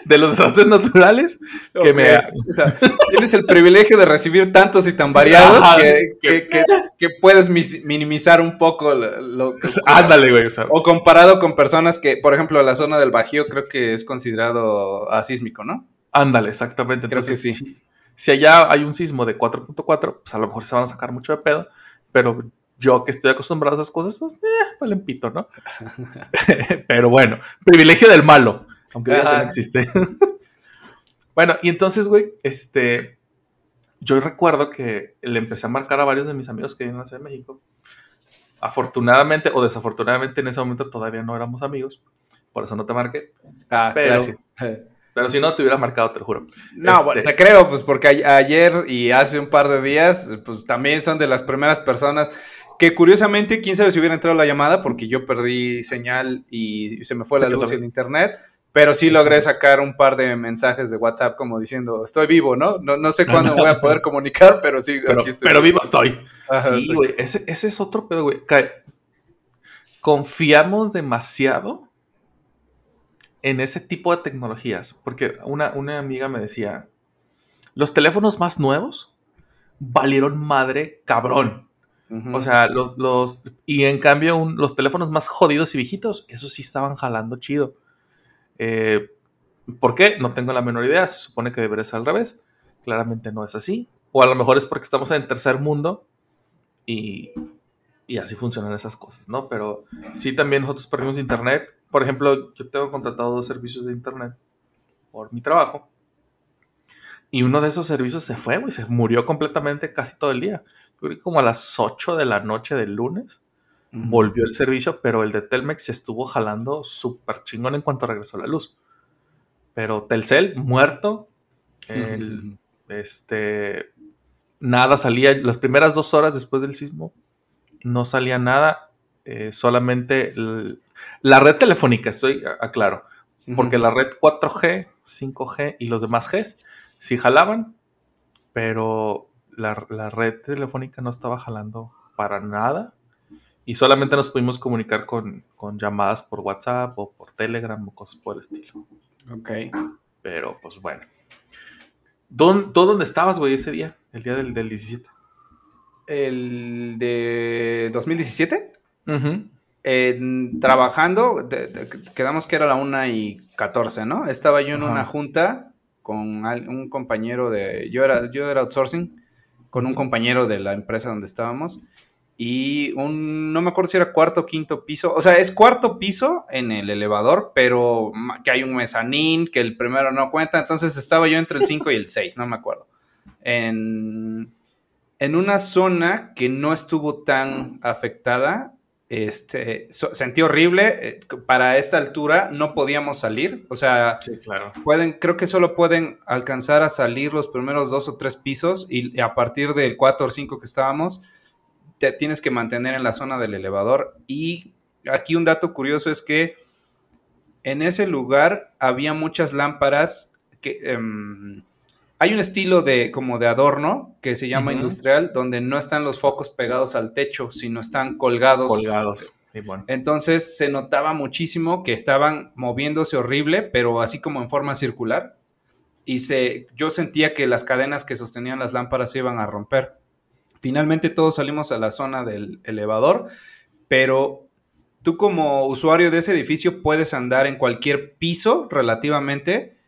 de los desastres naturales que me... O sea, [laughs] tienes el privilegio de recibir tantos y tan variados que, que- que- que puedes minimizar un poco lo, lo- Ándale, güey. O sea, O comparado con personas que, por ejemplo, la zona del Bajío creo que es considerado asísmico, ¿no? Ándale, exactamente. Creo que Entonces, sí. Si, si allá hay un sismo de 4.4, pues a lo mejor se van a sacar mucho de pedo, pero yo que estoy acostumbrado a esas cosas, pues, eh, valen pito, ¿no? [laughs] [laughs] pero bueno, privilegio del malo, aunque que no existe. [laughs] bueno, y entonces, güey, este, yo recuerdo que le empecé a marcar a varios de mis amigos que viven en la Ciudad de México. Afortunadamente o desafortunadamente en ese momento todavía no éramos amigos, por eso no te marqué. Ah, Pero- gracias. Pero si no, te hubiera marcado, te lo juro. No, Este- bueno, te creo, pues porque ayer y hace un par de días, pues también son de las primeras personas que curiosamente, quién sabe si hubiera entrado la llamada, porque yo perdí señal y se me fue Sí, la yo luz en internet, pero sí logré sacar un par de mensajes de WhatsApp como diciendo, estoy vivo, ¿no? No, no sé cuándo me voy a poder comunicar, pero sí, Pero, aquí estoy. pero vivo estoy. Ajá, Sí, güey, ese, ese es otro pedo, güey. Confiamos demasiado en ese tipo de tecnologías. Porque una, una amiga me decía, los teléfonos más nuevos valieron madre cabrón. O sea, los, los, y en cambio un- los teléfonos más jodidos y viejitos, esos sí estaban jalando chido. Eh, ¿Por qué? No tengo la menor idea. Se supone que debería ser al revés. Claramente no es así. O a lo mejor es porque estamos en el tercer mundo y, y así funcionan esas cosas, ¿no? Pero sí también nosotros perdimos internet. Por ejemplo, yo tengo contratado dos servicios de internet por mi trabajo. Y uno de esos servicios se fue, güey. Se murió completamente casi todo el día. Yo creo que como a las 8 de la noche del lunes volvió el servicio, pero el de Telmex se estuvo jalando súper chingón en cuanto regresó la luz. Pero Telcel, muerto. El, este, nada salía. Las primeras dos horas después del sismo, no salía nada. Eh, solamente el- la red telefónica, estoy aclaro. Porque la red 4G, 5G y los demás Gs sí jalaban, pero la, la red telefónica no estaba jalando para nada. Y solamente nos pudimos comunicar con, con llamadas por WhatsApp o por Telegram o cosas por el estilo. Ok. Pero pues bueno. ¿Dónde, ¿Tú dónde estabas, güey, ese día? El día del, del 17. El de 2017. Trabajando, de- de- quedamos que era la una y 14, ¿no? Estaba yo en una junta con un compañero de, yo era, yo era outsourcing, con un compañero de la empresa donde estábamos, y un, no me acuerdo si era cuarto o quinto piso, o sea, es cuarto piso en el elevador, pero que hay un mezanín, que el primero no cuenta, entonces estaba yo entre el 5 y el [laughs] 6, no me acuerdo. En, en una zona que no estuvo tan afectada, este, so- sentí horrible. eh, Para esta altura no podíamos salir. O sea, Sí, claro. pueden, creo que solo pueden alcanzar a salir los primeros dos o tres pisos y a partir del 4 o 5 que estábamos, te tienes que mantener en la zona del elevador. Y aquí un dato curioso es que en ese lugar había muchas lámparas que... em, hay un estilo de como de adorno que se llama industrial, donde no están los focos pegados al techo, sino están colgados. Colgados. Bueno. Entonces se notaba muchísimo que estaban moviéndose horrible, pero así como en forma circular. Y se, yo sentía que las cadenas que sostenían las lámparas se iban a romper. Finalmente todos salimos a la zona del elevador, pero tú como usuario de ese edificio puedes andar en cualquier piso relativamente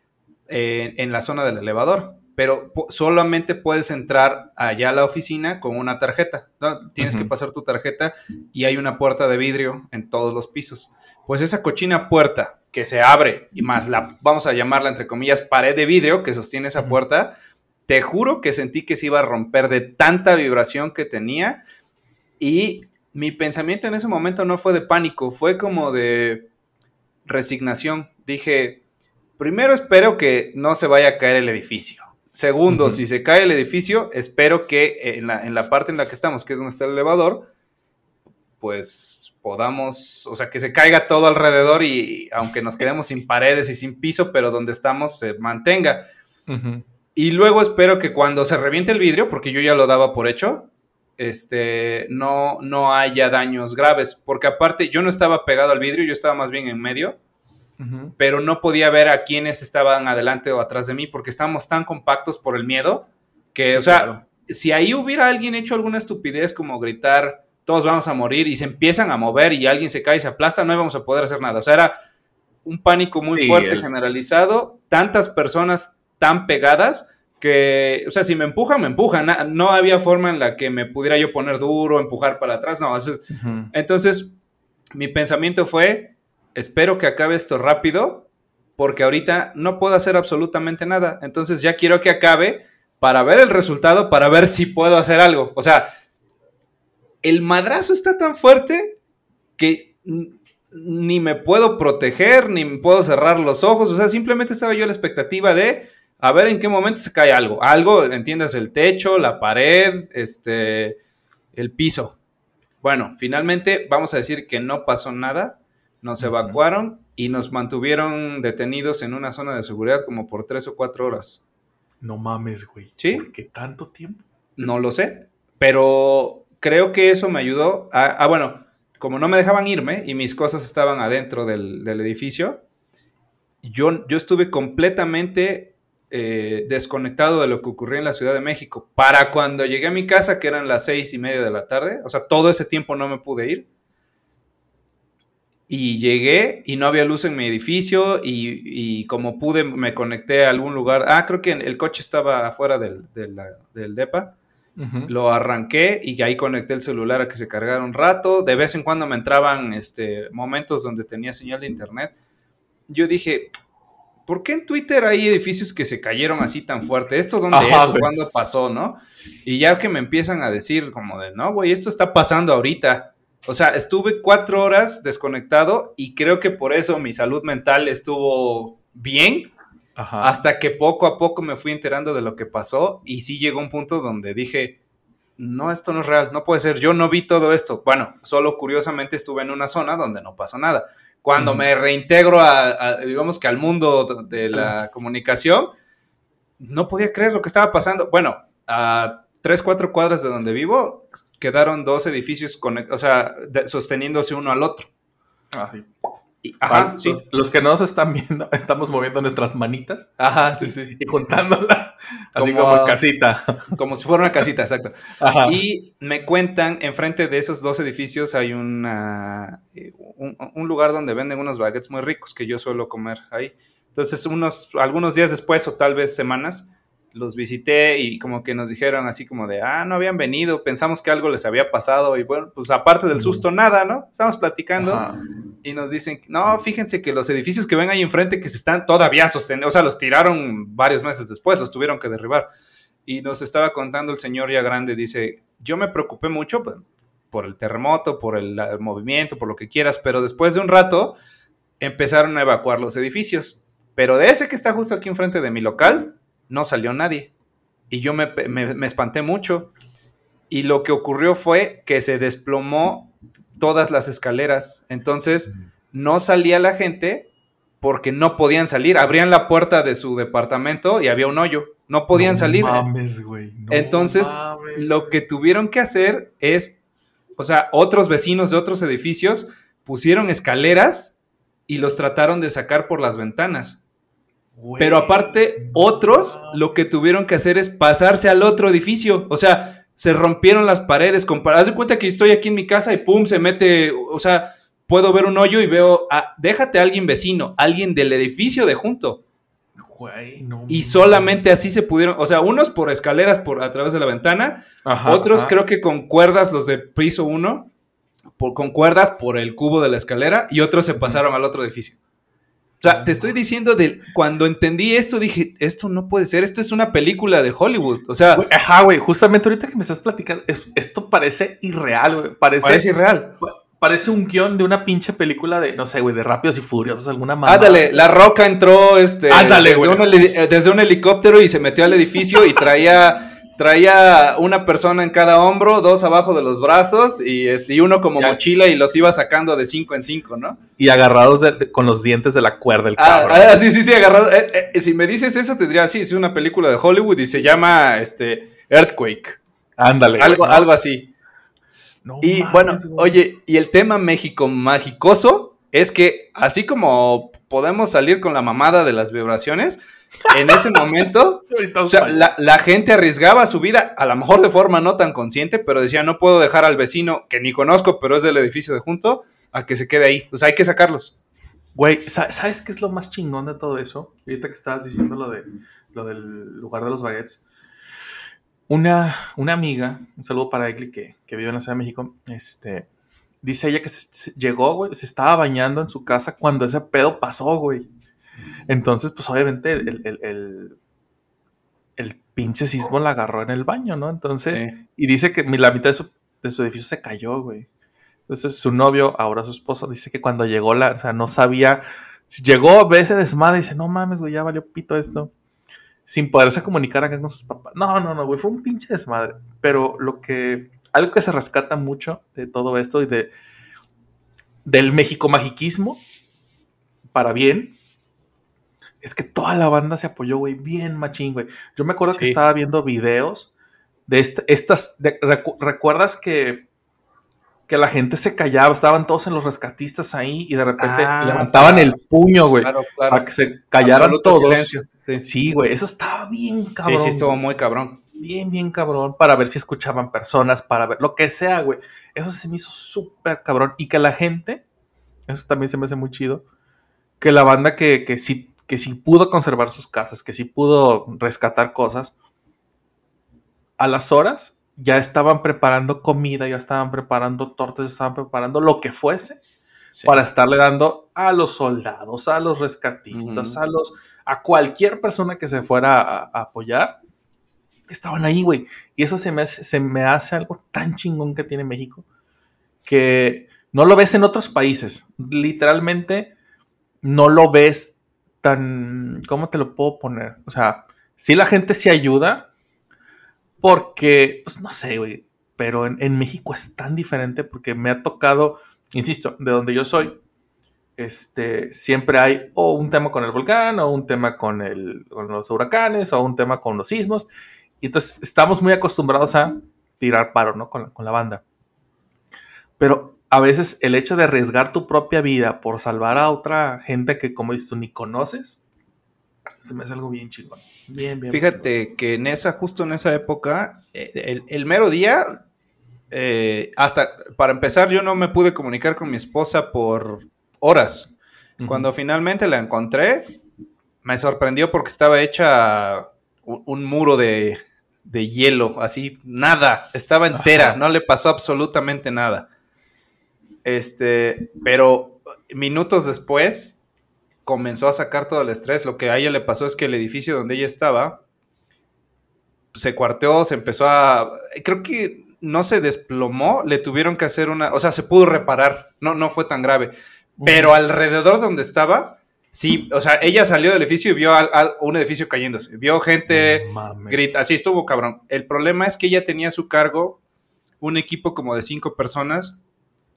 eh, en la zona del elevador, pero solamente puedes entrar allá a la oficina con una tarjeta. ¿no? Tienes que pasar tu tarjeta y hay una puerta de vidrio en todos los pisos. Pues esa cochina puerta que se abre y más la, vamos a llamarla entre comillas, pared de vidrio que sostiene esa puerta, te juro que sentí que se iba a romper de tanta vibración que tenía y mi pensamiento en ese momento no fue de pánico, fue como de resignación. Dije, primero espero que no se vaya a caer el edificio. Segundo, si se cae el edificio, espero que en la, en la parte en la que estamos, que es donde está el elevador, pues podamos, o sea, que se caiga todo alrededor y aunque nos quedemos sin paredes y sin piso, pero donde estamos se mantenga. Y luego espero que cuando se reviente el vidrio, porque yo ya lo daba por hecho, este, no, no haya daños graves, porque aparte yo no estaba pegado al vidrio, yo estaba más bien en medio. Pero no podía ver a quienes estaban adelante o atrás de mí porque estábamos tan compactos por el miedo que, Sí, o sea, claro. si ahí hubiera alguien hecho alguna estupidez como gritar, todos vamos a morir y se empiezan a mover y alguien se cae y se aplasta, no íbamos a poder hacer nada. O sea, era un pánico muy Sí, fuerte, el- generalizado, tantas personas tan pegadas que, o sea, si me empujan, me empujan. Na- No había forma en la que me pudiera yo poner duro, empujar para atrás, no. eso es- Ujú. entonces, mi pensamiento fue, espero que acabe esto rápido, porque ahorita no puedo hacer absolutamente nada. Entonces ya quiero que acabe para ver el resultado, para ver si puedo hacer algo. O sea, el madrazo está tan fuerte que ni me puedo proteger, ni me puedo cerrar los ojos. O sea, simplemente estaba yo a la expectativa de a ver en qué momento se cae algo. Algo, entiendas, el techo, la pared, este, el piso. Bueno, finalmente vamos a decir que no pasó nada. Nos evacuaron y nos mantuvieron detenidos en una zona de seguridad como por tres o cuatro horas. No mames, güey. Sí. ¿Por qué tanto tiempo? No lo sé, pero creo que eso me ayudó. A, ah, bueno, como no me dejaban irme y mis cosas estaban adentro del, del edificio, yo, yo estuve completamente eh, desconectado de lo que ocurría en la Ciudad de México. Para cuando llegué a mi casa, que eran las seis y media de la tarde, o sea, todo ese tiempo no me pude ir. Y llegué y no había luz en mi edificio y, y como pude me conecté a algún lugar. Ah, creo que el coche estaba afuera del, del, del DEPA. Lo arranqué y ahí conecté el celular a que se cargara un rato. De vez en cuando me entraban este, momentos donde tenía señal de internet. Yo dije, ¿por qué en Twitter hay edificios que se cayeron así tan fuerte? ¿Esto dónde Ajá, es? o güey. ¿Cuándo pasó, no? Y ya que me empiezan a decir como de, no, güey, esto está pasando ahorita. O sea, estuve cuatro horas desconectado y creo que por eso mi salud mental estuvo bien Ajá. hasta que poco a poco me fui enterando de lo que pasó y sí llegó un punto donde dije, no, esto no es real, no puede ser, yo no vi todo esto. Bueno, solo curiosamente estuve en una zona donde no pasó nada. Cuando me reintegro a, a, digamos que al mundo de la comunicación, no podía creer lo que estaba pasando. Bueno, a tres, cuatro cuadras de donde vivo, quedaron dos edificios o sea, de- sosteniéndose uno al otro. Ah, sí. Y- ajá, sí. los, los que no nos están viendo, [laughs] estamos moviendo nuestras manitas Ajá, sí, sí. y juntándolas, así Como- casita. Como si fuera una casita, exacto. Ajá. Y me cuentan, enfrente de esos dos edificios hay una, eh, un, un lugar donde venden unos baguettes muy ricos que yo suelo comer ahí. Entonces, unos, algunos días después o tal vez semanas, los visité y como que nos dijeron así como de, ah, no habían venido, pensamos que algo les había pasado y bueno, pues aparte del susto, nada, ¿no? Estamos platicando Ajá. y nos dicen, no, fíjense que los edificios que ven ahí enfrente que se están todavía sosteniendo, o sea, los tiraron varios meses después, los tuvieron que derribar. Y nos estaba contando el señor ya grande, dice, yo me preocupé mucho por el terremoto, por el, el movimiento, por lo que quieras, pero después de un rato empezaron a evacuar los edificios. Pero de ese que está justo aquí enfrente de mi local, no salió nadie. Y yo me, me- me espanté mucho. Y lo que ocurrió fue que se desplomó todas las escaleras. Entonces no salía la gente porque no podían salir. Abrían la puerta de su departamento y había un hoyo. No podían No salir. mames, güey. no Entonces, mames. Lo que tuvieron que hacer es, o sea, otros vecinos de otros edificios pusieron escaleras y los trataron de sacar por las ventanas. Pero aparte, otros lo que tuvieron que hacer es pasarse al otro edificio. O sea, se rompieron las paredes. Haz de cuenta que estoy aquí en mi casa y pum, se mete. O sea, puedo ver un hoyo y veo. ah, déjate a alguien vecino, alguien del edificio de junto. No Y solamente así se pudieron. O sea, unos por escaleras por, a través de la ventana. Ajá, otros ajá. creo que con cuerdas, los de piso 1, por, con cuerdas por el cubo de la escalera. Y otros se pasaron al otro edificio. O sea, te estoy diciendo de cuando entendí esto, dije, esto no puede ser, esto es una película de Hollywood. O sea, Ajá, güey, justamente ahorita que me estás platicando, es- esto parece irreal, güey. Parece, parece irreal. parece un guion de una pinche película de, no sé, güey, de Rápidos y Furiosos, alguna mamá. Ándale, la roca entró este, Ándale, güey. desde un helicóptero y se metió al edificio y traía, traía una persona en cada hombro, dos abajo de los brazos y, este, y uno como Ya. mochila y los iba sacando de cinco en cinco, ¿no? Y agarrados de- de- con los dientes de la cuerda el Ah, cabrón. ah, sí, sí, sí, agarrado. Eh, eh, si me dices eso, te diría, sí, es una película de Hollywood y se llama este, Earthquake. Ándale. Algo, ¿no? algo así. No Y mames, bueno, güey. oye, y el tema México magicoso es que así como podemos salir con la mamada de las vibraciones. En ese momento, [laughs] o sea, la, la gente arriesgaba su vida, a lo mejor de forma no tan consciente, pero decía, no puedo dejar al vecino que ni conozco, pero es del edificio de junto, a que se quede ahí. O sea, hay que sacarlos. Güey, sa- ¿sabes qué es lo más chingón de todo eso? Ahorita que estabas diciendo lo, de, lo del lugar de los baguettes. Una, una amiga, un saludo para Egli que, que vive en la Ciudad de México, este, dice ella que se, se- llegó, güey, se estaba bañando en su casa cuando ese pedo pasó, güey. Entonces, pues obviamente el, el, el, el pinche sismo la agarró en el baño, ¿no? Entonces, Sí. y dice que la mitad de su, de su edificio se cayó, güey. Entonces su novio, ahora su esposo, dice que cuando llegó la, o sea, no sabía, si llegó, ve ese desmadre y dice, no mames, güey, ya valió pito esto. Sin poderse comunicar acá con sus papás. No, no, no, güey, fue un pinche desmadre. Pero lo que, algo que se rescata mucho de todo esto y de, del México magiquismo, para bien, es que toda la banda se apoyó, güey, bien machín, güey. Yo me acuerdo que Sí. estaba viendo videos de est- estas. de- recu- ¿Recuerdas que, que la gente se callaba? Estaban todos en los rescatistas ahí y de repente Ah, levantaban el puño, güey, Claro, claro. para que se callaran Absoluto todos. silencio. Sí. Sí, güey, eso estaba bien sí, cabrón. sí, estuvo güey. muy cabrón. Bien, bien cabrón, para ver si escuchaban personas, para ver lo que sea, güey. Eso se me hizo súper cabrón. Y que la gente, eso también se me hace muy chido, que la banda que, que sí, que sí pudo conservar sus casas, que sí pudo rescatar cosas, a las horas ya estaban preparando comida, ya estaban preparando tortas, estaban preparando lo que fuese Sí. para estarle dando a los soldados, a los rescatistas, a los a cualquier persona que se fuera a, a apoyar. Estaban ahí, güey. Y eso se me, hace, se me hace algo tan chingón que tiene México que no lo ves en otros países. Literalmente no lo ves tan. ¿Cómo te lo puedo poner? O sea, sí la gente se ayuda porque, pues no sé, güey. Pero en, en México es tan diferente porque me ha tocado, insisto, de donde yo soy, este, siempre hay o un tema con el volcán, o un tema con, el, con los huracanes, o un tema con los sismos. Y entonces estamos muy acostumbrados a tirar paro, ¿no? Con la, con la banda. Pero a veces el hecho de arriesgar tu propia vida por salvar a otra gente que, como dices tú, ni conoces, se me hace algo bien chingón. Bien, bien. Fíjate que en esa, justo en esa época, eh, el, el mero día, eh, hasta para empezar, yo no me pude comunicar con mi esposa por horas. Cuando finalmente la encontré, me sorprendió porque estaba hecha un, un muro de, de hielo, así, nada, estaba entera, Ajá. no le pasó absolutamente nada. Este, pero minutos después comenzó a sacar todo el estrés. Lo que a ella le pasó es que el edificio donde ella estaba se cuarteó, se empezó a. Creo que no se desplomó, le tuvieron que hacer una. O sea, se pudo reparar, no, no fue tan grave. Pero alrededor donde estaba, sí, o sea, ella salió del edificio y vio al- al- un edificio cayéndose. Vio gente grita, así estuvo cabrón. El problema es que ella tenía a su cargo un equipo como de cinco personas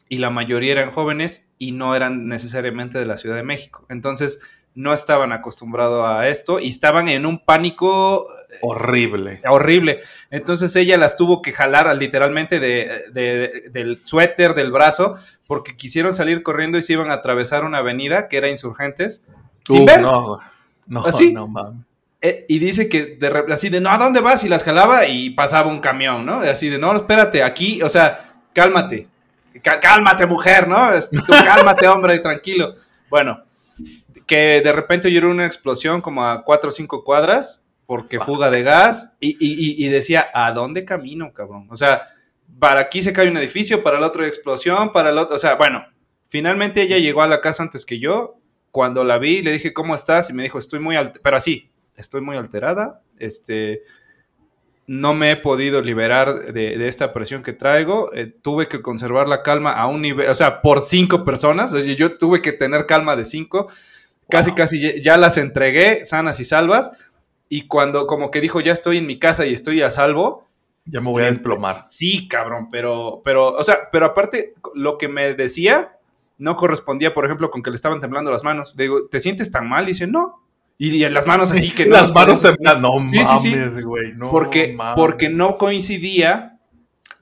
y la mayoría eran jóvenes y no eran necesariamente de la Ciudad de México. Entonces no estaban acostumbrados a esto y estaban en un pánico Horrible. horrible. Entonces ella las tuvo que jalar literalmente de, de- del suéter, del brazo, porque quisieron salir corriendo y se iban a atravesar una avenida que era Insurgentes. Sin Uh, ver. No, no, ¿Así? no mames. Eh, y dice que de así de, no, ¿a dónde vas? Y las jalaba y pasaba un camión, ¿no? Así de, no, espérate, aquí, o sea, cálmate. Cá- cálmate, mujer, ¿no? Tú cálmate, hombre, tranquilo. Bueno, que de repente oyó una explosión como a cuatro o cinco cuadras, porque fuga de gas, y, y- y- y decía, ¿a dónde camino, cabrón? O sea, para aquí se cae un edificio, para el otro hay explosión, para el otro, o sea, bueno, finalmente ella llegó a la casa antes que yo, cuando la vi, le dije, ¿cómo estás? Y me dijo, estoy muy, alterada, pero así, estoy muy alterada, este, no me he podido liberar de, de esta presión que traigo, eh, tuve que conservar la calma a un nivel, o sea, por cinco personas, oye, yo tuve que tener calma de cinco, casi, Wow. casi ya- ya las entregué sanas y salvas, y cuando como que dijo, ya estoy en mi casa y estoy a salvo, Ya me voy a desplomar. Sí, cabrón, pero, pero, o sea, pero aparte, lo que me decía no correspondía, por ejemplo, con que le estaban temblando las manos. Le digo, ¿te sientes tan mal? Dice, no. Y, y en las manos así que [laughs] no. Las manos temblando. No Sí, sí, sí. mames, güey. No porque, mames. porque no coincidía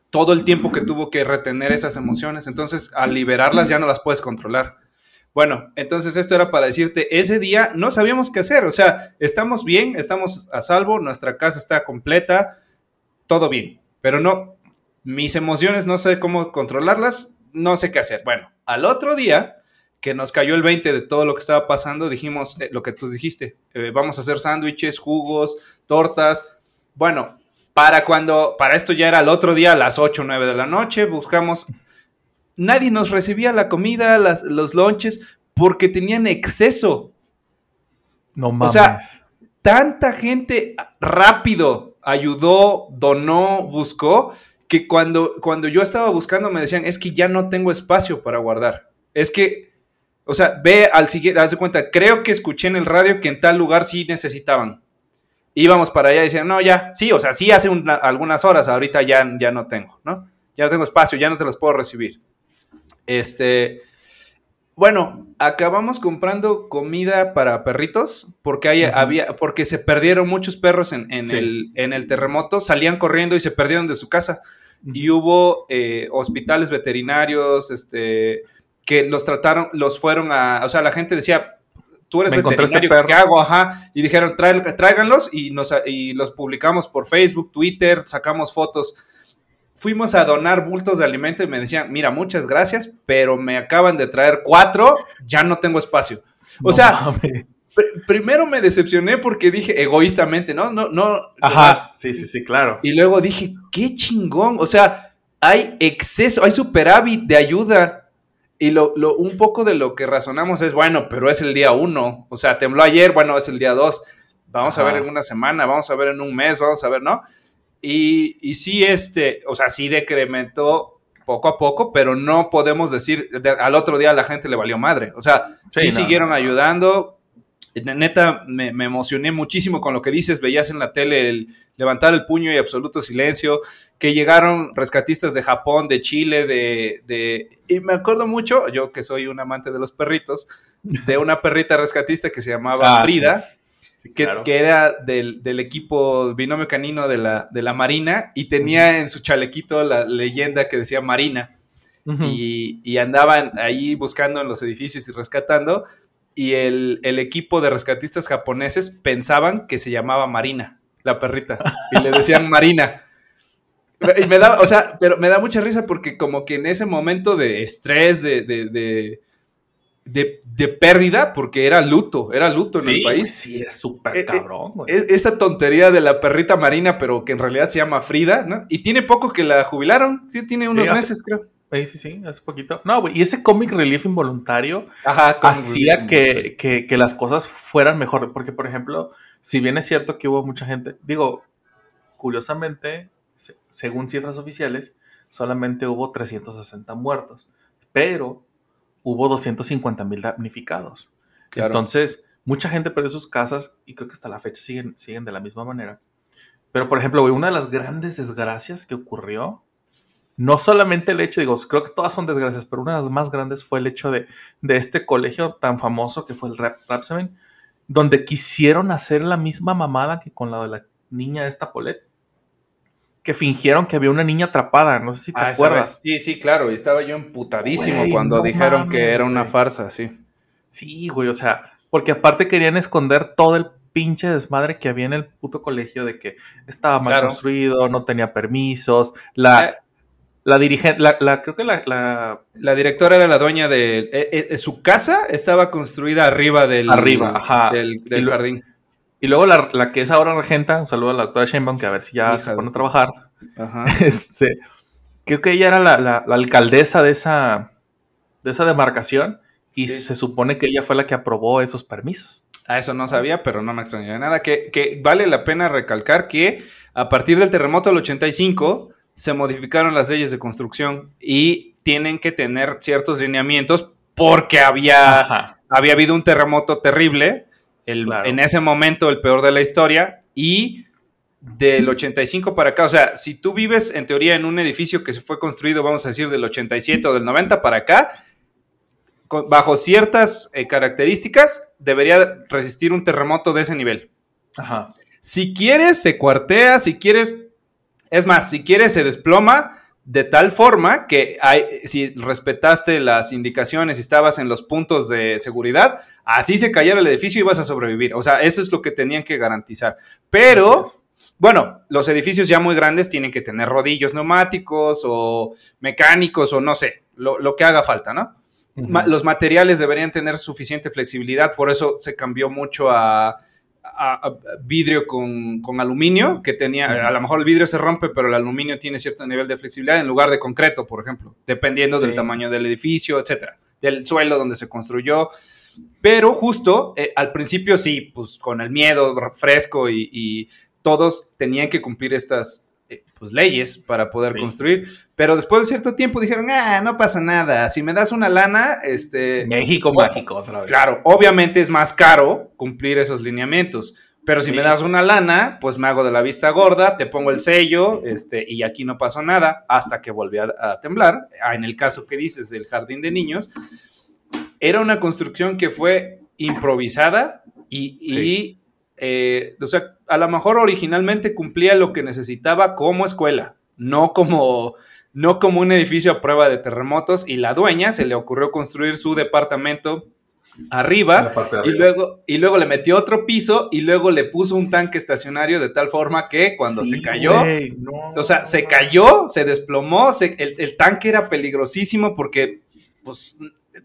todo el tiempo que tuvo que retener esas emociones. Entonces, al liberarlas ya no las puedes controlar. Bueno, entonces esto era para decirte, ese día no sabíamos qué hacer, o sea, estamos bien, estamos a salvo, nuestra casa está completa, todo bien, pero no, mis emociones no sé cómo controlarlas, no sé qué hacer. Bueno, al otro día que nos cayó el 20 de todo lo que estaba pasando, dijimos eh, lo que tú dijiste, eh, vamos a hacer sándwiches, jugos, tortas. Bueno, para cuando, para esto ya era el otro día a las 8 o 9 de la noche, buscamos nadie nos recibía la comida, las, los lunches, porque tenían exceso. No mames. O sea, tanta gente rápido ayudó, donó, buscó, que cuando, cuando yo estaba buscando me decían, es que ya no tengo espacio para guardar. Es que, o sea, ve al siguiente, haz de cuenta, creo que escuché en el radio que en tal lugar sí necesitaban. Íbamos para allá y decían, no, ya, sí, o sea, sí hace una, algunas horas, ahorita ya, ya no tengo, ¿no? Ya no tengo espacio, ya no te los puedo recibir. Este, bueno, acabamos comprando comida para perritos porque hay, había, porque se perdieron muchos perros en, en, Sí. el, en el terremoto, salían corriendo y se perdieron de su casa. Y hubo eh, hospitales veterinarios, este, que los trataron, los fueron a, o sea, la gente decía, tú eres Me este veterinario, ¿qué perro". hago? Ajá, y dijeron, "Tráe- tráiganlos y, nos, y los publicamos por Facebook, Twitter, sacamos fotos fuimos a donar bultos de alimento y me decían, mira, muchas gracias, pero me acaban de traer cuatro, ya no tengo espacio. O No sea, pr- primero me decepcioné porque dije egoístamente, ¿no? No, no. Ajá, sí, sí, sí, claro. Y luego dije, qué chingón. O sea, hay exceso, hay superávit de ayuda. Y lo, lo- un poco de lo que razonamos es, bueno, pero es el día uno. O sea, tembló ayer, bueno, es el día dos. Vamos a ver en una semana, vamos a ver en un mes, vamos a ver, ¿no? Y, y sí, este, o sea, sí decrementó poco a poco, pero no podemos decir, de- al otro día a la gente le valió madre. O sea, sí, Sí, no, siguieron no. ayudando. Neta, me, me emocioné muchísimo con lo que dices. Veías en la tele el levantar el puño y absoluto silencio. Que llegaron rescatistas de Japón, de Chile, de, de. Y me acuerdo mucho, yo que soy un amante de los perritos, de una perrita rescatista que se llamaba Ah, Frida Sí, que, claro. que era del, del equipo binomio canino de la, de la Marina y tenía en su chalequito la leyenda que decía Marina y, y andaban ahí buscando en los edificios y rescatando y el, el equipo de rescatistas japoneses pensaban que se llamaba Marina, la perrita, y le decían Marina. Y me da, o sea, pero me da mucha risa porque como que en ese momento de estrés, de, de, de, de- de pérdida, porque era luto, era luto en Sí, el país. sí, es súper Eh, eh, cabrón, güey. Es- esa tontería de la perrita marina, pero que en realidad se llama Frida, ¿no? Y tiene poco que la jubilaron, sí, tiene unos Sí, hace- meses, creo. Sí, sí, sí, hace poquito. No, güey, y ese comic relief involuntario Ajá, hacía que, que- que las cosas fueran mejor. Porque, por ejemplo, si bien es cierto que hubo mucha gente, digo, curiosamente, se- según cifras oficiales, solamente hubo 360 muertos, pero hubo 250 mil damnificados. Claro. Entonces, mucha gente perdió sus casas y creo que hasta la fecha siguen, siguen de la misma manera. Pero, por ejemplo, güey, una de las grandes desgracias que ocurrió, no solamente el hecho, digo, creo que todas son desgracias, pero una de las más grandes fue el hecho de, de este colegio tan famoso que fue el Rap, donde quisieron hacer la misma mamada que con la de la niña esta Polet, que fingieron que había una niña atrapada, no sé si te Ah, acuerdas. Sí, sí, claro, y estaba yo emputadísimo Güey, cuando no dijeron mames, que era una farsa, sí. Sí, güey, o sea, porque aparte querían esconder todo el pinche desmadre que había en el puto colegio de que estaba mal Claro. construido, no tenía permisos, la, Eh. La dirigente, la, la- creo que la, la- La directora era la dueña de... eh, eh, su casa estaba construida arriba del... Arriba, ajá. Del, del Y lo- jardín. y luego la, la que es ahora regenta, un saludo a la doctora Sheinbaum, que a ver si ya se pone a trabajar, Ajá. [laughs] este, creo que ella era la, alcaldesa de esa, de esa demarcación y Sí. se supone que ella fue la que aprobó esos permisos. A eso no sabía, pero no me extrañaría nada. Que, que vale la pena recalcar que a partir del terremoto del 85 se modificaron las leyes de construcción y tienen que tener ciertos lineamientos porque había, Ajá. había habido un terremoto terrible, el- Claro. en ese momento el peor de la historia, y del 85 para acá, o sea, si tú vives en teoría en un edificio que se fue construido, vamos a decir, del 87 o del 90 para acá, con- bajo ciertas eh, características, debería resistir un terremoto de ese nivel. Ajá. Si quieres, se cuartea, si quieres, es más, si quieres, se desploma, de tal forma que hay, si respetaste las indicaciones y estabas en los puntos de seguridad, así se cayera el edificio y vas a sobrevivir. O sea, eso es lo que tenían que garantizar. Pero, bueno, los edificios ya muy grandes tienen que tener rodillos neumáticos o mecánicos o no sé, lo, lo que haga falta, ¿no? Los materiales deberían tener suficiente flexibilidad, por eso se cambió mucho a, a- a vidrio con, con aluminio, que tenía, a lo mejor el vidrio se rompe, pero el aluminio tiene cierto nivel de flexibilidad en lugar de concreto, por ejemplo, dependiendo del tamaño del edificio, etcétera, del suelo donde se construyó. Pero justo eh, al principio sí, pues con el miedo fresco y, y todos tenían que cumplir estas eh, pues, leyes para poder Sí. construir. Pero después de cierto tiempo dijeron, ah, no pasa nada, si me das una lana, este... México Bueno, mágico otra vez. Claro, obviamente es más caro cumplir esos lineamientos. Pero si Sí. me das una lana, pues me hago de la vista gorda, te pongo el sello, este, y aquí no pasó nada hasta que volví a, a temblar. Ah, En el caso que dices del jardín de niños, era una construcción que fue improvisada y, y, eh, o sea, a lo mejor originalmente cumplía lo que necesitaba como escuela, no como, no como un edificio a prueba de terremotos. Y la dueña se le ocurrió construir su departamento arriba y luego, y luego le metió otro piso y luego le puso un tanque estacionario de tal forma que cuando Sí, se cayó, no, o sea, se cayó, se desplomó, se- el, el tanque era peligrosísimo porque, pues,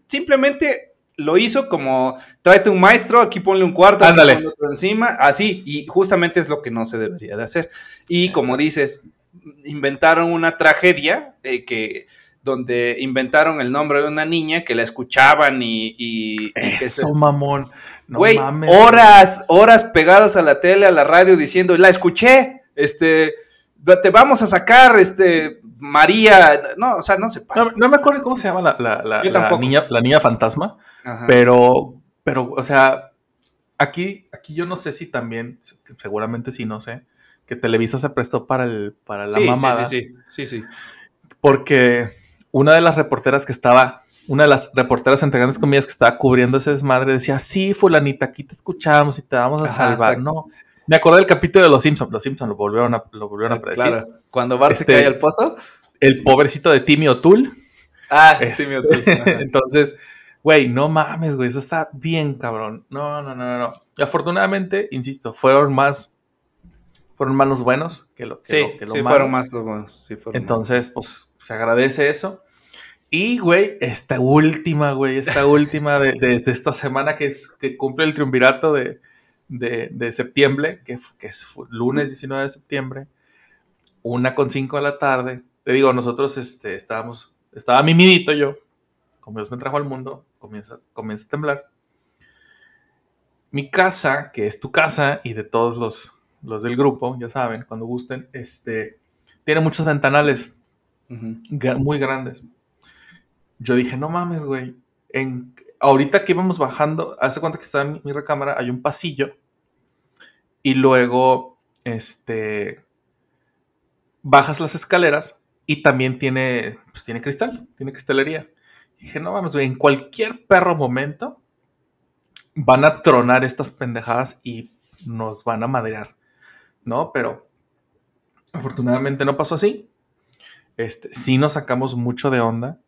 simplemente lo hizo como, tráete un maestro, aquí ponle un cuarto, aquí Ándale. ponle otro encima, así, y justamente es lo que no se debería de hacer. Y como dices, inventaron una tragedia eh, que donde inventaron el nombre de una niña que la escuchaban y... y- se- Eso, mamón. No Güey, mames. horas, horas pegadas a la tele, a la radio, diciendo, la escuché, este, te vamos a sacar, este, María, no, o sea, no se pasa. no me acuerdo cómo se llama la, la- la- Yo la tampoco. niña, la niña fantasma, Ajá. pero, pero, o sea, aquí, aquí yo no sé si también, seguramente sí, no sé, que Televisa se prestó para el, para la sí, mamada, sí, sí, sí, sí, sí. porque una de las reporteras que estaba, una de las reporteras entre grandes comillas que estaba cubriendo ese desmadre decía, sí, fulanita, aquí te escuchamos y te vamos a Ajá, salvar. exacto. No, me acordé del capítulo de Los Simpsons, Los Simpsons lo volvieron a, lo volvieron a predecir. Claro, cuando Bart Este- se cae al pozo. El pobrecito de Timmy O'Toole. Ah, Este, otro. Ajá. [laughs] Entonces, güey, no mames, güey, eso está bien cabrón. No, no, no, no, afortunadamente, insisto, fueron más, fueron manos buenos que lo que, Sí, lo, que lo sí, malo. fueron más los buenos. Sí, fueron Entonces, pues, se agradece eso. Y, güey, esta última, güey, esta [laughs] última de, de- de esta semana que, es, que cumple el triunvirato de, de, septiembre, que, que es lunes 19 de septiembre, una con cinco de la tarde. Te digo, nosotros este, estábamos, estaba mimidito yo, como Dios me trajo al mundo, comienza, comienza a temblar. Mi casa, que es tu casa y de todos los, los del grupo, ya saben, cuando gusten, este, tiene muchos ventanales muy grandes. Yo dije, no mames, güey. En, ahorita que íbamos bajando, hace cuenta que está en mi, mi recámara, hay un pasillo. Y luego, este, bajas las escaleras y también tiene, pues tiene cristal, tiene cristalería. dije, no mames, güey, en cualquier perro momento van a tronar estas pendejadas y nos van a madrear, ¿no? Pero afortunadamente no pasó así. Este, sí nos sacamos mucho de onda.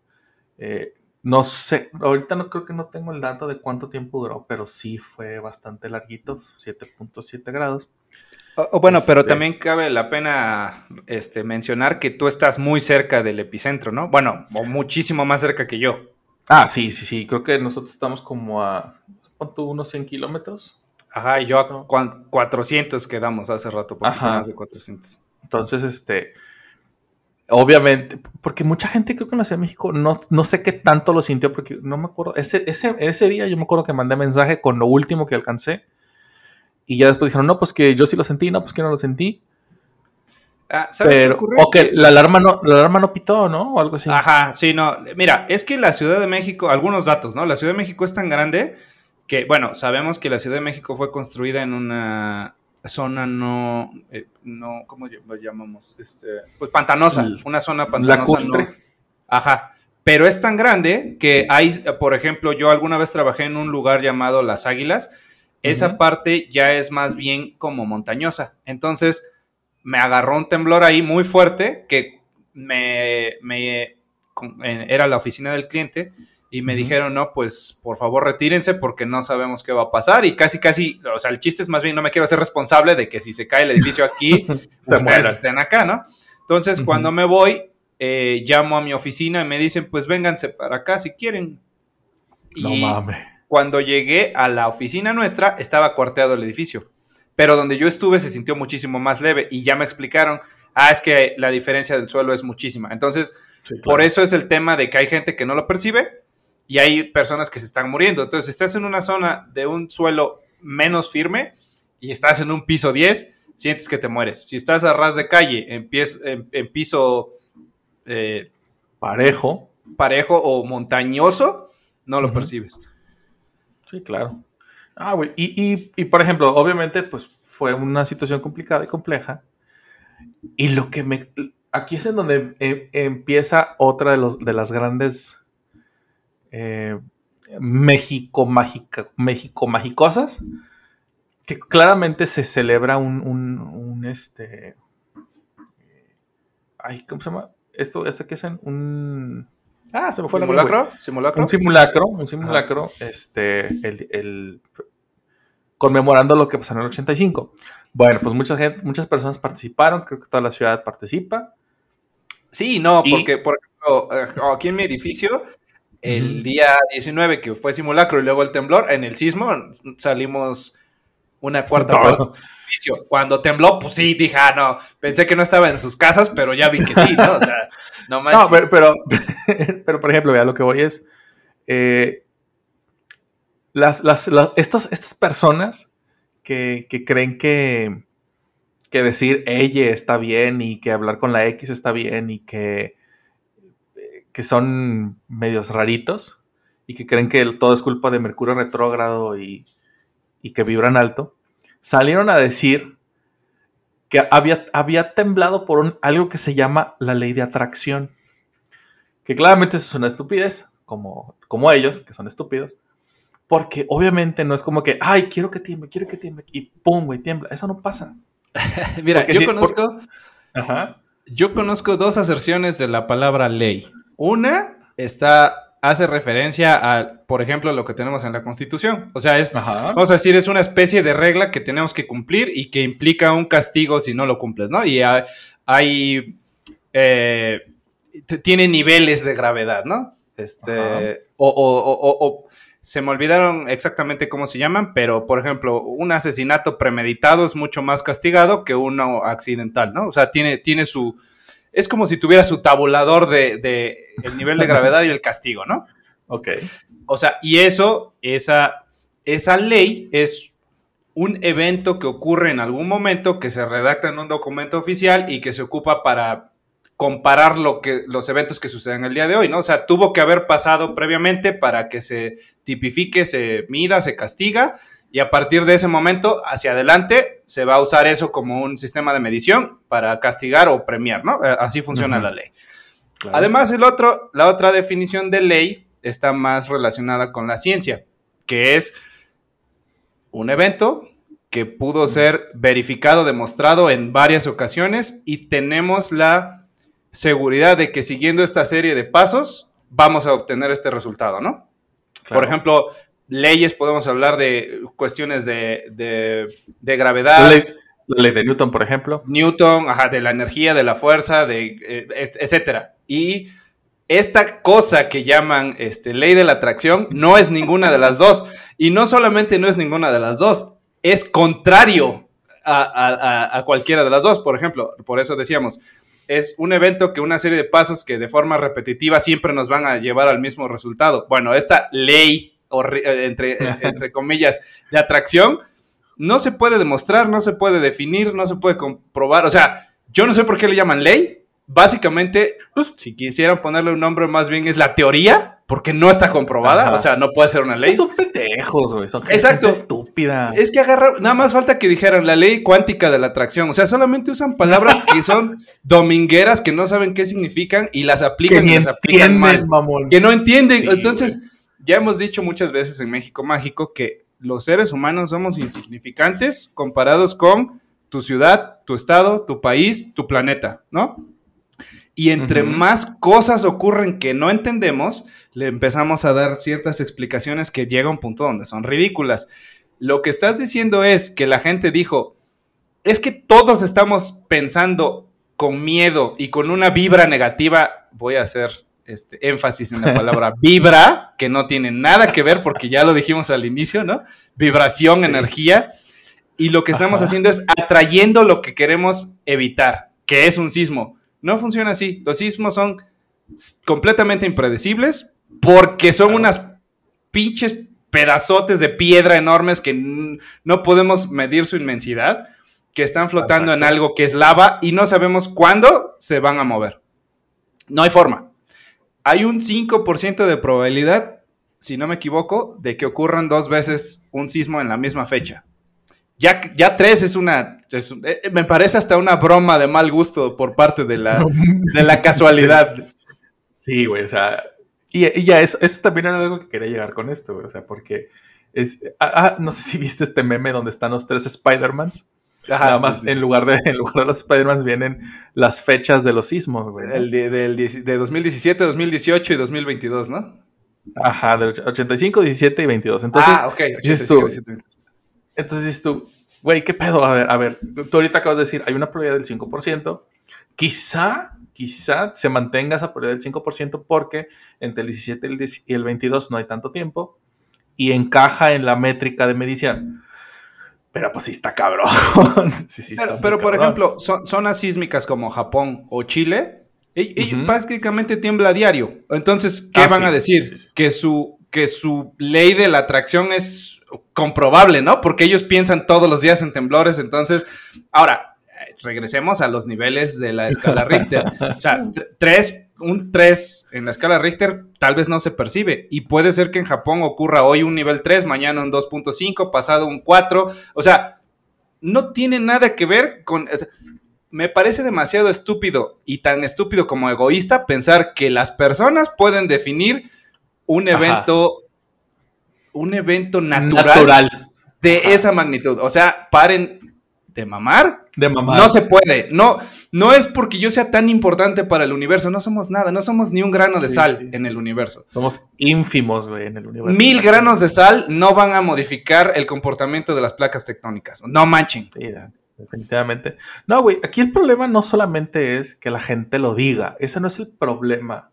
Eh, no sé, ahorita no creo que no tengo el dato de cuánto tiempo duró, pero sí fue bastante larguito, 7.7 grados. O- o bueno, pero Este- también cabe la pena este, mencionar que tú estás muy cerca del epicentro, ¿no? Bueno, o muchísimo más cerca que yo. Ah, sí, sí, sí, creo que nosotros estamos como a. Unos 100 kilómetros. Ajá, y yo a No. cuan- 400 quedamos hace rato, Ajá. más de 400. Entonces, este, obviamente, porque mucha gente creo que en la Ciudad de México no, no sé qué tanto lo sintió, porque no me acuerdo, ese, ese, ese día yo me acuerdo que mandé mensaje con lo último que alcancé. Y ya después dijeron, no, pues que yo sí lo sentí, no, pues que no lo sentí. Ah, ¿Sabes qué Pero, o que la alarma no, la alarma no pitó, ¿no? O algo así. Ajá, sí, no. Mira, es que la Ciudad de México, algunos datos, ¿no? La Ciudad de México es tan grande que, bueno, sabemos que la Ciudad de México fue construida en una zona no, eh, no, ¿cómo lo llamamos? Este, pues pantanosa, una zona pantanosa. Lacustre. no- Ajá. Pero es tan grande que hay, por ejemplo, yo alguna vez trabajé en un lugar llamado Las Águilas. Esa parte ya es más bien como montañosa. Entonces, me agarró un temblor ahí muy fuerte que me, me eh, era la oficina del cliente y me dijeron, no, pues por favor retírense porque no sabemos qué va a pasar y casi, casi, o sea, el chiste es más bien, no me quiero hacer responsable de que si se cae el edificio aquí, [laughs] Se ustedes mueran. estén acá, ¿no? Entonces, cuando me voy, eh, llamo a mi oficina y me dicen, pues vénganse para acá si quieren. No Y mames. cuando llegué a la oficina nuestra, estaba cuarteado el edificio. Pero donde yo estuve se sintió muchísimo más leve y ya me explicaron, ah, es que la diferencia del suelo es muchísima. Entonces, Sí, claro. por eso es el tema de que hay gente que no lo percibe y hay personas que se están muriendo. Entonces, si estás en una zona de un suelo menos firme y estás en un piso 10, sientes que te mueres. Si estás a ras de calle, en, pies- en- en piso eh, Parejo. parejo o montañoso, no lo Ujú. percibes. Sí, claro. Ah, güey. Y, y, y, por ejemplo, obviamente, pues fue una situación complicada y compleja. Y lo que me. Aquí es en donde eh, empieza otra de, los, de las grandes. Eh, México mágica, México magicosas. Que claramente se celebra un, un, un, este. Ay, ¿cómo se llama? Esto, esto que es en un. Ah, se me fue la. ¿Simulacro? ¿Simulacro? Un simulacro, un simulacro, este, el, el- conmemorando lo que pasó en el 85. Bueno, pues mucha gente, muchas personas participaron, creo que toda la ciudad participa. Sí, no, Y- porque, por ejemplo, eh, aquí en mi edificio, el día 19, que fue simulacro y luego el temblor, en el sismo salimos una cuarta edificio. Cuando tembló, pues sí, dije, ah, no, pensé que no estaba en sus casas, pero ya vi que sí, ¿no? O sea, no manches. No, pero, pero, [laughs] pero, por ejemplo, ya lo que voy es, eh, las, las, las- estas, estas personas que, que creen que, que decir ella está bien y que hablar con la X está bien y que, que son medios raritos y que creen que todo es culpa de Mercurio retrógrado y, y que vibran alto, salieron a decir que había, había temblado por un- algo que se llama la ley de atracción. Que claramente eso es una estupidez, como, como ellos, que son estúpidos. Porque obviamente no es como que, ay, quiero que tiemble, quiero que tiemble, y pum, güey, tiembla. Eso no pasa. [laughs] Mira, porque yo conozco, Ajá. yo conozco dos aserciones de la palabra ley. Una está, hace referencia a, por ejemplo, lo que tenemos en la Constitución. O sea, es, Ajá. Vamos a decir, es una especie de regla que tenemos que cumplir y que implica un castigo si no lo cumples, ¿no? Y hay, hay, eh, tiene niveles de gravedad, ¿no? Este, o, o- o- o- o- se me olvidaron exactamente cómo se llaman, pero por ejemplo, un asesinato premeditado es mucho más castigado que uno accidental, ¿no? O sea, tiene, tiene su, es como si tuviera su tabulador de, de el nivel de gravedad y el castigo, ¿no? Ok. O sea, y eso, esa, esa ley es un evento que ocurre en algún momento, que se redacta en un documento oficial y que se ocupa para comparar lo que, los eventos que suceden el día de hoy, ¿no? O sea, tuvo que haber pasado previamente para que se tipifique, se mida, se castiga, y a partir de ese momento hacia adelante se va a usar eso como un sistema de medición para castigar o premiar, ¿no? Eh, Así funciona la ley. claro. Además, el otro, la otra definición de ley está más relacionada con la ciencia, que es un evento que pudo ser verificado, demostrado en varias ocasiones y tenemos la seguridad de que siguiendo esta serie de pasos vamos a obtener este resultado, ¿no? Claro. Por ejemplo, leyes, podemos hablar de cuestiones de, de- de gravedad. la ley, la ley de Newton, por ejemplo. Newton, ajá, de la energía, de la fuerza, de eh, et- etcétera. Y esta cosa que llaman este, ley de la atracción no es ninguna de las dos. Y no solamente no es ninguna de las dos, es contrario a, a- cualquiera de las dos. Por ejemplo, por eso decíamos, es un evento que una serie de pasos que de forma repetitiva siempre nos van a llevar al mismo resultado. Bueno, esta ley, entre, eh, entre comillas, de atracción, no se puede demostrar, no se puede definir, no se puede comprobar. O sea, yo no sé por qué le llaman ley. Básicamente, pues, si quisieran ponerle un nombre más bien es la teoría, porque no está comprobada. Ajá. O sea, no puede ser una ley. Son pendejos, güey. Son gente Exacto. estúpida. Es que agarra, nada más falta que dijeran la ley cuántica de la atracción. O sea, solamente usan palabras que [laughs] son domingueras, que no saben qué significan y las que aplican ni y las aplican mal mamón. que no entienden. Sí, Entonces, ya hemos dicho muchas veces en México Mágico que los seres humanos somos insignificantes comparados con tu ciudad, tu estado, tu país, tu planeta, ¿no? Y entre más cosas ocurren que no entendemos, le empezamos a dar ciertas explicaciones que llega a un punto donde son ridículas. Lo que estás diciendo es que la gente dijo, es que todos estamos pensando con miedo y con una vibra negativa, voy a hacer este, énfasis en la palabra [laughs] vibra, que no tiene nada que ver porque ya lo dijimos al inicio, ¿no? Vibración, energía. Y lo que estamos haciendo es atrayendo lo que queremos evitar, que es un sismo. No funciona así. Los sismos son completamente impredecibles porque son unas pinches pedazotes de piedra enormes que no podemos medir su inmensidad, que están flotando en algo que es lava y no sabemos cuándo se van a mover. No hay forma hay un 5% de probabilidad, si no me equivoco, de que ocurran dos veces un sismo en la misma fecha. Ya, ya tres es una, eh, me parece hasta una broma de mal gusto por parte de la, [laughs] de la casualidad. Sí, güey, o sea, y, ya eso, eso, también era algo que quería llegar con esto, güey, o sea, porque es, ah, ah no sé si viste este meme donde están los tres Spider-Mans. Nada más en, lugar de, en lugar de los Spider-Man vienen las fechas de los sismos, güey. El de, del, de 2017, 2018 y 2022, ¿no? Ajá, del 85, 17 y 22. Entonces, ah, ok. 85, entonces dices tú, güey, ¿qué pedo? A ver, a ver, tú ahorita acabas de decir, hay una probabilidad del 5%. Quizá, quizá se mantenga esa probabilidad del 5% porque entre el 17 y el 22 no hay tanto tiempo y encaja en la métrica de medición. Pero pues sí está cabrón. [laughs] pero, por ejemplo, zonas sísmicas como Japón o Chile, y, prácticamente tiembla a diario. Entonces, ¿qué ah, van a decir? que, su, que su ley de la atracción es comprobable, ¿no? Porque ellos piensan todos los días en temblores. Entonces, ahora, regresemos a los niveles de la escala Richter. [laughs] o sea, tres un 3 en la escala Richter tal vez no se percibe. Y puede ser que en Japón ocurra hoy un nivel 3, mañana un 2.5, pasado un 4. O sea, no tiene nada que ver con... me parece demasiado estúpido y tan estúpido como egoísta pensar que las personas pueden definir un evento, un evento natural, de esa magnitud. O sea, paren de mamar. De mamar. No se puede. No, no es porque yo sea tan importante para el universo. No somos nada. No somos ni un grano de sal en el universo. Somos ínfimos, güey, en el universo. Mil granos de sal no van a modificar el comportamiento de las placas tectónicas. No manchen. definitivamente. No, güey, aquí el problema no solamente es que la gente lo diga. Ese no es el problema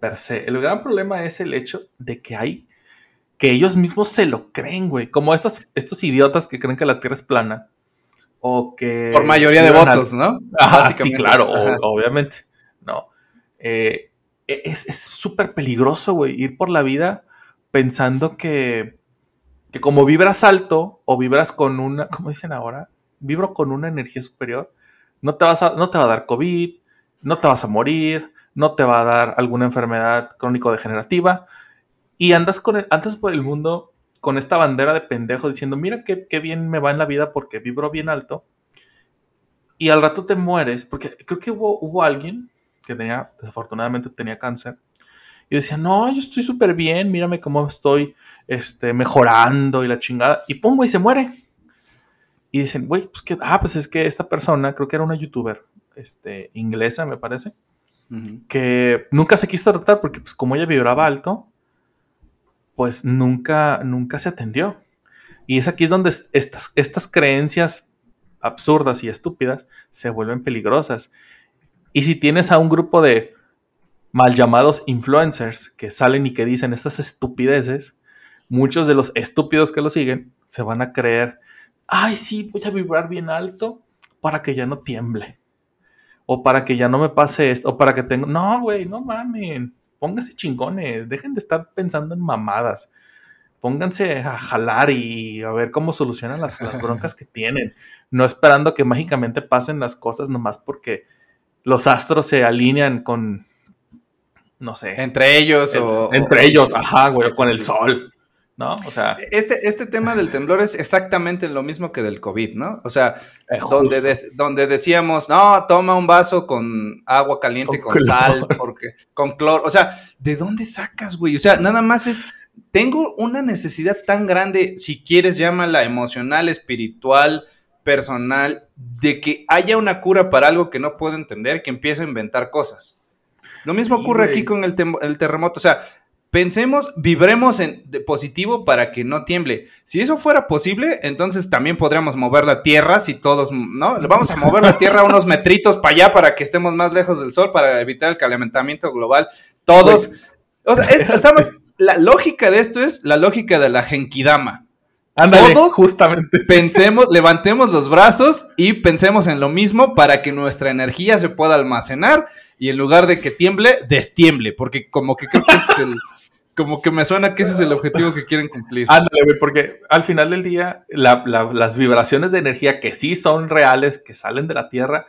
per se. El gran problema es el hecho de que hay que ellos mismos se lo creen, güey. Como estos, estos idiotas que creen que la Tierra es plana o que... Por mayoría de votos, ¿no? Ajá, sí, claro, obviamente, ¿no? Eh, e, es súper peligroso, güey, ir por la vida pensando que, que como vibras alto o vibras con una, ¿cómo dicen ahora? Vibro con una energía superior, no te, vas a, no te va a dar COVID, no te vas a morir, no te va a dar alguna enfermedad crónico-degenerativa y andas, con el, andas por el mundo con esta bandera de pendejo diciendo, mira qué, bien me va en la vida porque vibro bien alto. Y al rato te mueres, porque creo que hubo, hubo alguien que tenía, desafortunadamente tenía cáncer, y decía, no, yo estoy súper bien, mírame cómo estoy este, mejorando y la chingada. Y pongo y se muere. Y dicen, güey, pues que, ah, pues es que esta persona, creo que era una youtuber este, inglesa, me parece, que nunca se quiso tratar porque, pues como ella vibraba alto, pues nunca, nunca se atendió. Y es aquí es donde estas, estas creencias absurdas y estúpidas se vuelven peligrosas. Y si tienes a un grupo de mal llamados influencers que salen y que dicen estas estupideces, muchos de los estúpidos que lo siguen se van a creer, ay, sí, voy a vibrar bien alto para que ya no tiemble. O para que ya no me pase esto. O para que tenga... No, güey, no mamen pónganse chingones, dejen de estar pensando en mamadas. Pónganse a jalar y a ver cómo solucionan las, broncas que tienen. No esperando que mágicamente pasen las cosas nomás porque los astros se alinean con, no sé. Entre ellos o... Entre ellos, ajá, güey, con el sol. ¿No? O sea. Este, este tema del temblor es exactamente lo mismo que del COVID, ¿no? O sea, donde, donde decíamos, no, toma un vaso con agua caliente, con, sal, porque, con cloro. O sea, ¿de dónde sacas, güey? O sea, nada más es. Tengo una necesidad tan grande, si quieres, llámala emocional, espiritual, personal de que haya una cura para algo que no puedo entender, que empiece a inventar cosas. Lo mismo Sí, ocurre güey. aquí con el, el terremoto. O sea, pensemos, vibremos en de positivo para que no tiemble. Si eso fuera posible, entonces también podríamos mover la Tierra si todos, ¿no? Vamos a mover la Tierra unos metritos para allá para que estemos más lejos del Sol para evitar el calentamiento global. Todos. O sea, es- estamos. La lógica de esto es la lógica de la Genkidama. Ándale, Todos- justamente. Pensemos, levantemos los brazos y pensemos en lo mismo para que nuestra energía se pueda almacenar y en lugar de que tiemble, destiemble, porque como que creo que es el, como que me suena que ese es el objetivo que quieren cumplir. Ándale, güey, porque al final del día, la- la- las vibraciones de energía que sí son reales, que salen de la Tierra,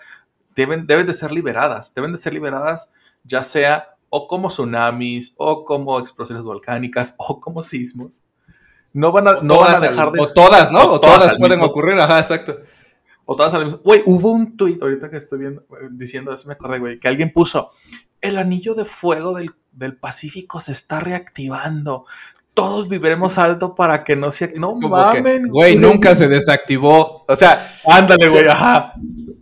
deben, deben de ser liberadas. Deben de ser liberadas, ya sea o como tsunamis, o como explosiones volcánicas, o como sismos. No van a, no van a al- dejar de. o todas, ¿no? o O, todas pueden mismo- ocurrir, ajá, exacto. O todas al mismo- Güey, hubo un tuit ahorita que estoy viendo, eh, diciendo eso, me acordé, güey, que alguien puso: El anillo de fuego del, del Pacífico se está reactivando. Todos viviremos alto para que no se. No mamen. güey, nunca se desactivó. O sea, Ándale, güey, ajá.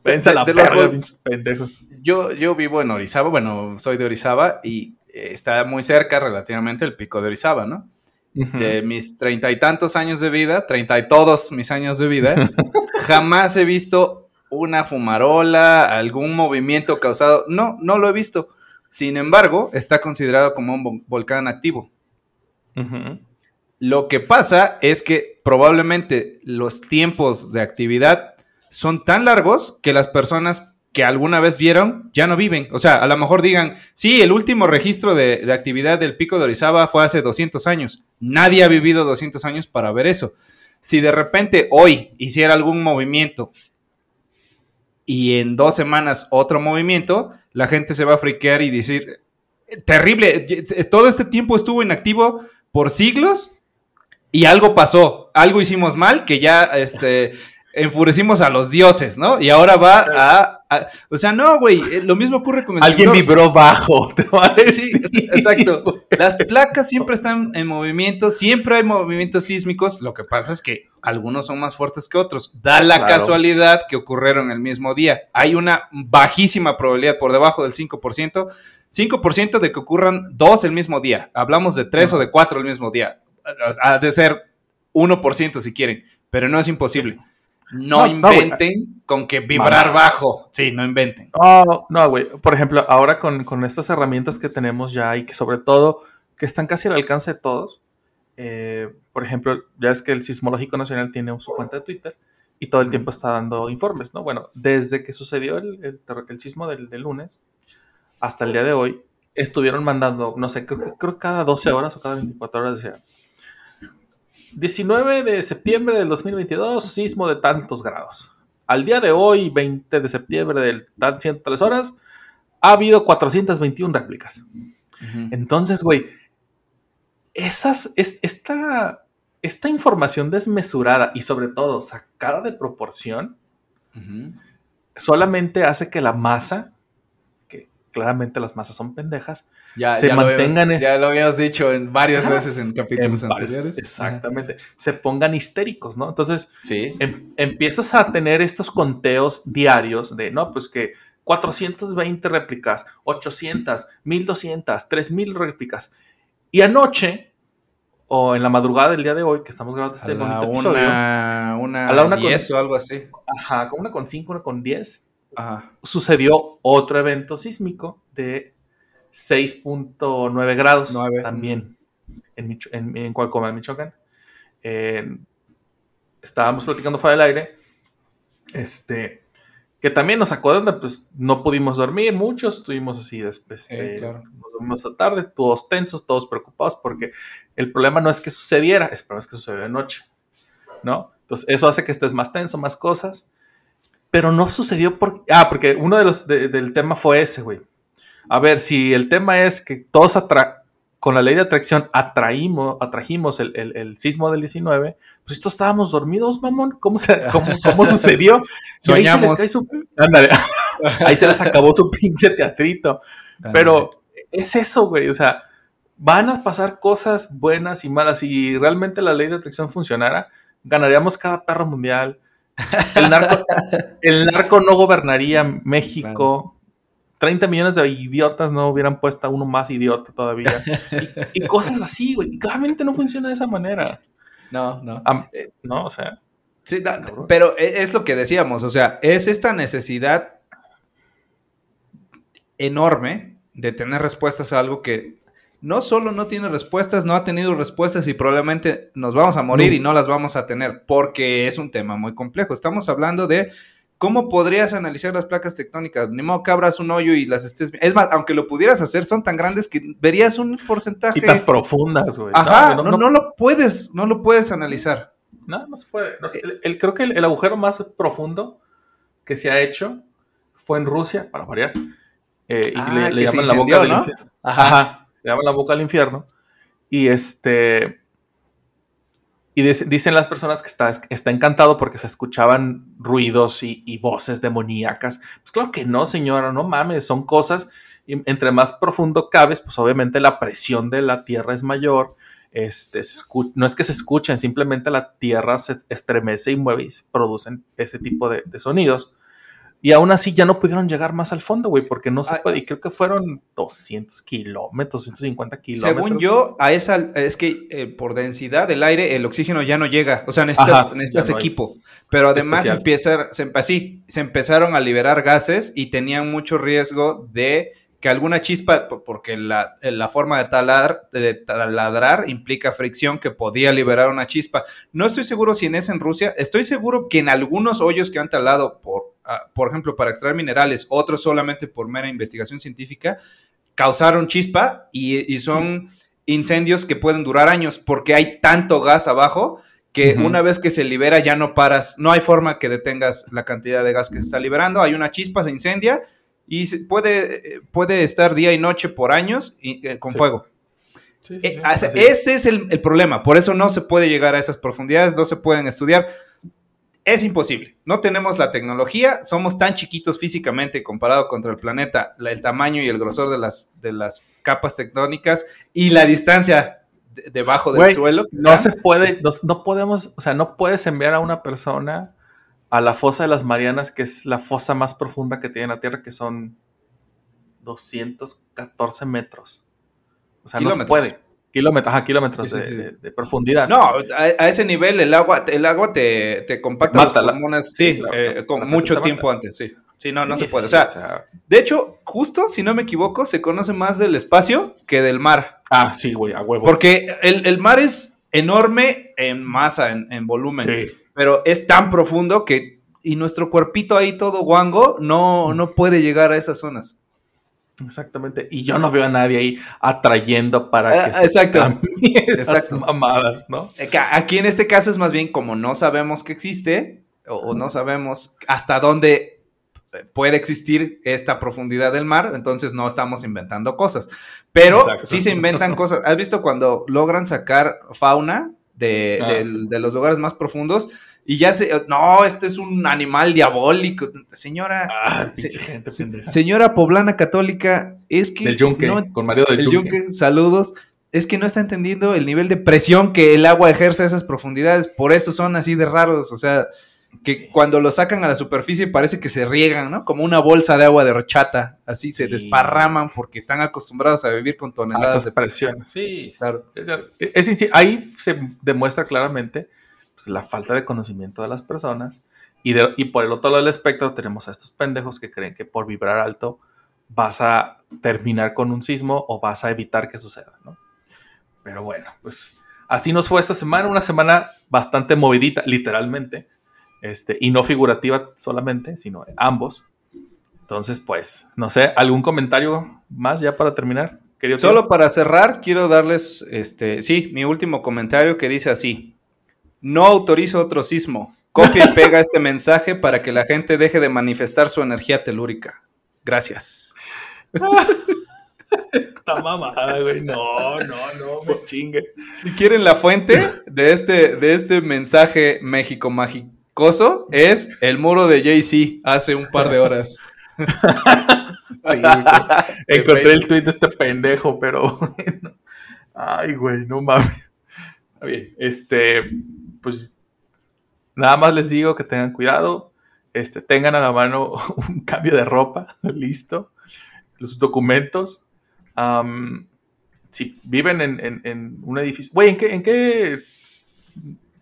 Pensa la pinches pendejos. yo, yo vivo en Orizaba, bueno, soy de Orizaba y eh, está muy cerca relativamente el pico de Orizaba, ¿no? de mis treinta y tantos años de vida, treinta y todos mis años de vida, [laughs] jamás he visto una fumarola, algún movimiento causado. No, no lo he visto. Sin embargo, está considerado como un vo- volcán activo. Lo que pasa es que probablemente los tiempos de actividad son tan largos que las personas que alguna vez vieron ya no viven. O sea, a lo mejor digan, sí, el último registro de, de actividad del pico de Orizaba fue hace 200 años. Nadie ha vivido 200 años para ver eso. Si de repente hoy hiciera algún movimiento y en dos semanas otro movimiento, la gente se va a friquear y decir, terrible, todo este tiempo estuvo inactivo por siglos y algo pasó, algo hicimos mal que ya este enfurecimos a los dioses, ¿no? Y ahora va a, a- o sea, no, güey, eh, lo mismo ocurre con el Alguien temblor. vibró bajo. [laughs] te va a Sí, decir. exacto. Las placas siempre están en movimiento, siempre hay movimientos sísmicos. Lo que pasa es que algunos son más fuertes que otros. Da la Claro. casualidad que ocurrieron el mismo día. Hay una bajísima probabilidad, por debajo del 5%, 5% de que ocurran dos el mismo día. Hablamos de tres o de cuatro el mismo día. Ha de ser 1% si quieren, pero no es imposible. No, No, no, güey. inventen con que vibrar bajo. Sí, no inventen. No, no, güey. Por ejemplo, ahora con, con estas herramientas que tenemos ya y que sobre todo que están casi al alcance de todos. eh, por ejemplo, ya es que el Sismológico Nacional tiene su cuenta de Twitter y todo el tiempo está dando informes, ¿no? Bueno, desde que sucedió el, el el sismo del, del lunes hasta el día de hoy, estuvieron mandando, no sé, creo, que- creo que cada 12 horas o cada 24 horas decía 19 de septiembre del 2022, sismo de tantos grados. Al día de hoy, 20 de septiembre del tan 103 horas, ha habido 421 réplicas. Entonces, güey, esas, es, esta, esta información desmesurada y sobre todo sacada de proporción, solamente hace que la masa, claramente las masas son pendejas, Ya, se ya lo mantengan habíamos- es- ya lo habíamos dicho en varias Ah, veces en capítulos en anteriores. Exactamente. Se pongan histéricos, ¿no? Entonces, Sí. em- empiezas a tener estos conteos diarios de, no, pues que 420 réplicas, 800, 1200, 3000 réplicas. Y anoche, o en la madrugada del día de hoy, que estamos grabando A este la bonito episodio, una, una, A la una con- o algo así. ajá, con una con 5, una con 10, Ajá. sucedió otro evento sísmico de 6.9 grados también en, Micho- en, en Cualcoma, Michoacán. Eh, estábamos platicando fuera del aire, este, que también nos sacó de onda, pues no pudimos dormir, muchos estuvimos así, después, Sí, claro. nos dormimos a tarde, todos tensos, todos preocupados, porque el problema no es que sucediera, el problema es que sucedió de noche, ¿no? Entonces eso hace que estés más tenso, más cosas, pero no sucedió por... Ah, porque uno de los de- del tema fue ese, güey. A ver, si el tema es que todos atra con la ley de atracción atraímos, atrajimos el, el- el sismo del 19, pues estos estábamos dormidos, mamón. ¿Cómo, se, cómo, cómo sucedió? [laughs] Y ahí se les cae su- Ándale. [laughs] Ahí se les acabó su pinche teatrito. Pero es eso, güey. O sea, van a pasar cosas buenas y malas. Si realmente la ley de atracción funcionara, ganaríamos cada perro mundial. El narco, el narco no gobernaría México. 30 millones de idiotas no hubieran puesto a uno más idiota todavía. Y, cosas así, güey. Y claramente no funciona de esa manera. No, no. no, o sea. Sí, pero e, es lo que decíamos, o sea, es esta necesidad enorme de tener respuestas a algo que no solo no tiene respuestas, no ha tenido respuestas y probablemente nos vamos a morir y no las vamos a tener porque es un tema muy complejo. Estamos hablando de ¿Cómo podrías analizar las placas tectónicas? Ni modo que abras un hoyo y las estés... Es más, aunque lo pudieras hacer, son tan grandes que verías un porcentaje... Y tan profundas, güey. Ajá, no, no, lo puedes, no lo puedes analizar. No, no se puede. el, creo que el, agujero más profundo que se ha hecho fue en Rusia, para variar. Eh, y ah, le, llaman la boca del infierno. Ajá. Le llaman la boca del infierno. Y este y dicen las personas que está, está encantado porque se escuchaban ruidos y, voces demoníacas. Pues claro que no, señora, no mames, son cosas. Y entre más profundo cabes, pues obviamente la presión de la tierra es mayor. Este, no es que se escuchen, simplemente la tierra se estremece y mueve y producen ese tipo de sonidos. Y aún así ya no pudieron llegar más al fondo, güey, porque no se puede. Y creo que fueron 200 kilómetros, 150 kilómetros. Según yo, a esa, es que eh, por densidad del aire el oxígeno ya no llega. O sea, necesitas, necesitas equipo. Pero además empieza, se, así, se empezaron a liberar gases y tenían mucho riesgo de que alguna chispa, porque la, la forma de, talar, de taladrar implica fricción que podía liberar una chispa. No estoy seguro si en ese en Rusia, estoy seguro que en algunos hoyos que han talado por por ejemplo, para extraer minerales, otros solamente por mera investigación científica, causaron chispa y, son incendios que pueden durar años porque hay tanto gas abajo que una vez que se libera ya no paras, no hay forma que detengas la cantidad de gas que se está liberando, hay una chispa, se incendia y puede, puede estar día y noche por años eh, con fuego. Eh, ese es el, el, problema, por eso no se puede llegar a esas profundidades, no se pueden estudiar es imposible. No tenemos la tecnología, somos tan chiquitos físicamente comparado contra el planeta, el tamaño y el grosor de las, de las capas tectónicas y la distancia debajo del suelo. No se puede, no, podemos, o sea, no puedes enviar a una persona a la fosa de las Marianas, que es la fosa más profunda que tiene la Tierra, que son 214 metros. O sea, no se puede. Kilómetros, ajá, kilómetros de, profundidad. No, a, ese nivel el agua, el agua te, te compacta los pulmones, sí, eh, con mucho tiempo antes, sí. Sí, no, no se puede. O sea, de hecho, justo, si no me equivoco, se conoce más del espacio que del mar. Ah, sí, güey, a huevo. Porque el, mar es enorme en masa, en, en volumen. Sí. Pero es tan profundo que, y nuestro cuerpito ahí todo guango, no, no puede llegar a esas zonas. Exactamente. Y yo no veo a nadie ahí atrayendo para que ah, exacto. [laughs] exacto. mamadas, ¿no? Eh, aquí en este caso es más bien como no sabemos que existe o, no sabemos hasta dónde puede existir esta profundidad del mar, entonces no estamos inventando cosas. Pero sí se inventan [laughs] cosas. ¿Has visto cuando logran sacar fauna de, ah, de los lugares más profundos? Y ya se, no, este es un animal diabólico. Señora, ah, señora poblana católica, es que... Del yunque, con Mario del yunque. Saludos. Es que no está entendiendo el nivel de presión que el agua ejerce a esas profundidades. Por eso son así de raros. O sea, que cuando lo sacan a la superficie parece que se riegan, ¿no? Como una bolsa de agua de rochata. Así se desparraman porque están acostumbrados a vivir con toneladas de presión. Sí, claro. ahí se demuestra claramente pues, la falta de conocimiento de las personas. Y, y por el otro lado del espectro tenemos a estos pendejos que creen que por vibrar alto vas a terminar con un sismo o vas a evitar que suceda, ¿no? Pero bueno, pues así nos fue esta semana, una semana bastante movidita, literalmente, este, y no figurativa solamente, sino ambos. Entonces, pues, no sé, ¿algún comentario más ya para terminar? Solo para cerrar, quiero darles, este, sí, mi último comentario que dice así. No autorizo otro sismo. Copia y pega este mensaje para que la gente deje de manifestar su energía telúrica. Gracias. Está mamada, güey. No, no, no, me chingue. Si quieren la fuente de este, de este mensaje México magicoso, es el muro de Jay-Z hace un par de horas. [laughs] Encontré el tweet de este pendejo, pero Ay, güey, no mames. Bien. Este, pues nada más les digo que tengan cuidado, este, tengan a la mano [laughs] un cambio de ropa, [laughs] listo, los documentos. si viven en, un edificio, güey, ¿en qué, en qué,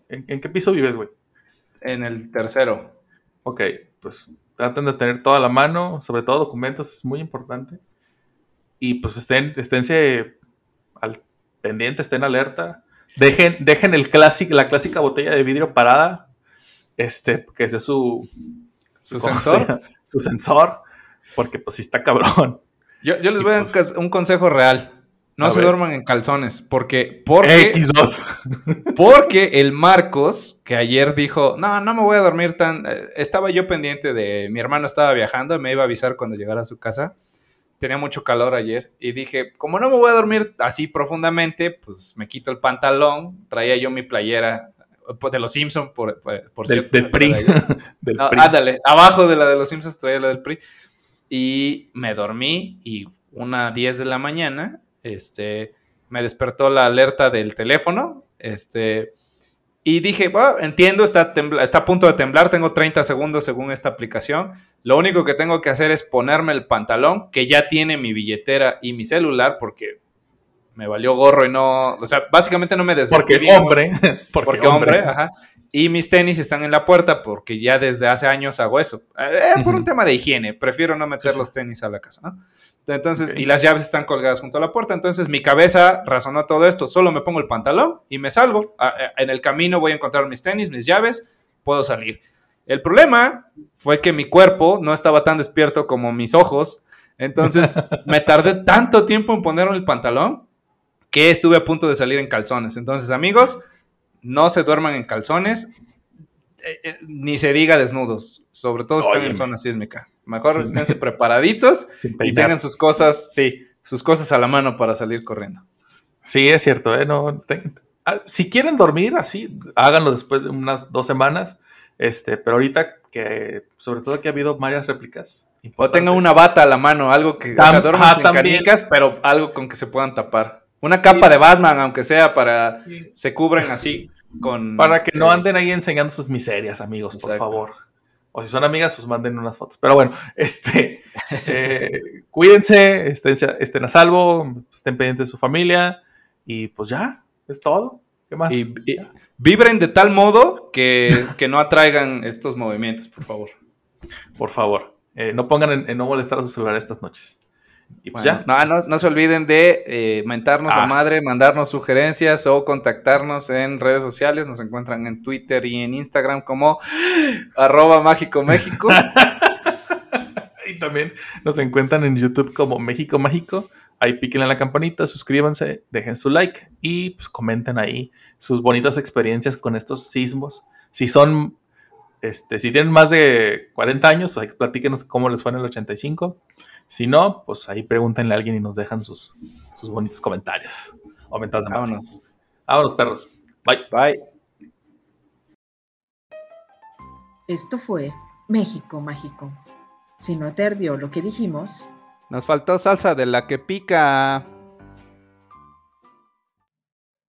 en, qué piso vives, güey? En el tercero. Ok, pues traten de tener toda la mano, sobre todo documentos, es muy importante. Y pues estén, esténse al pendiente, estén alerta. Dejen, dejen el clásico, la clásica botella de vidrio parada, este, que ese es su, su sensor. Su sensor, porque pues sí está cabrón. Yo, les voy a dar pues un consejo real. No se duerman en calzones, porque, porque, X2. [laughs] porque el Marcos, que ayer dijo, no, no me voy a dormir tan, eh, estaba yo pendiente de, mi hermano estaba viajando, me iba a avisar cuando llegara a su casa, tenía mucho calor ayer, y dije, como no me voy a dormir así profundamente, pues me quito el pantalón, traía yo mi playera pues, de los Simpsons, por, por, del, cierto. Del PRI. [laughs] del PRI. Ándale, abajo de la de los Simpsons traía la del PRI. Y me dormí y una 10 de la mañana, este, me despertó la alerta del teléfono, este, y dije, bueno, entiendo, está, a punto de temblar, tengo 30 segundos según esta aplicación. Lo único que tengo que hacer es ponerme el pantalón, que ya tiene mi billetera y mi celular, porque me valió gorro y no, o sea, básicamente no me desvestí Porque hombre, [laughs] porque, hombre, ajá. Y mis tenis están en la puerta porque ya desde hace años hago eso. Eh, por un tema de higiene, prefiero no meter los tenis a la casa, ¿no? Entonces, y las llaves están colgadas junto a la puerta. Entonces, mi cabeza razonó todo esto. Solo me pongo el pantalón y me salgo. En el camino voy a encontrar mis tenis, mis llaves, puedo salir. El problema fue que mi cuerpo no estaba tan despierto como mis ojos. Entonces, [laughs] me tardé tanto tiempo en ponerme el pantalón que estuve a punto de salir en calzones. Entonces, amigos, no se duerman en calzones, eh, eh, ni se diga desnudos, sobre todo si están en zona sísmica. Mejor esténse preparaditos [laughs] y tengan sus cosas, sí, sus cosas a la mano para salir corriendo. Sí, es cierto, ¿eh? No, ah, si quieren dormir así, háganlo después de unas dos semanas. Este, pero ahorita que, sobre todo que ha habido varias réplicas. O tengan una bata a la mano, algo que, o sea, duerman sin canicas, pero algo con que se puedan tapar. Una capa de Batman, aunque sea para se cubren así con para que no anden ahí enseñando sus miserias, amigos, por favor. O si son amigas, pues manden unas fotos. Pero bueno, [laughs] este eh, cuídense, estén, estén, a salvo, estén pendientes de su familia y pues ya, es todo. ¿Qué más? Y, vibren de tal modo [laughs] que, no atraigan estos movimientos, por favor. Por favor. Eh, no pongan en no molestar a su celular estas noches. Y pues ya. No, se olviden de eh, mentarnos a ah. madre, mandarnos sugerencias o contactarnos en redes sociales. Nos encuentran en Twitter y en Instagram como [gasps] arroba mágico México. [laughs] y también nos encuentran en YouTube como México Mágico. Ahí piquen en la campanita, suscríbanse, dejen su like y pues comenten ahí sus bonitas experiencias con estos sismos. Si son, este, si tienen más de 40 años, pues hay que platíquenos cómo les fue en el 85. Si no, pues ahí pregúntenle a alguien y nos dejan sus, sus bonitos comentarios. O de Vámonos. Vámonos, perros. Bye. Bye. Esto fue México Mágico. Si no te ardió lo que dijimos, nos faltó salsa de la que pica.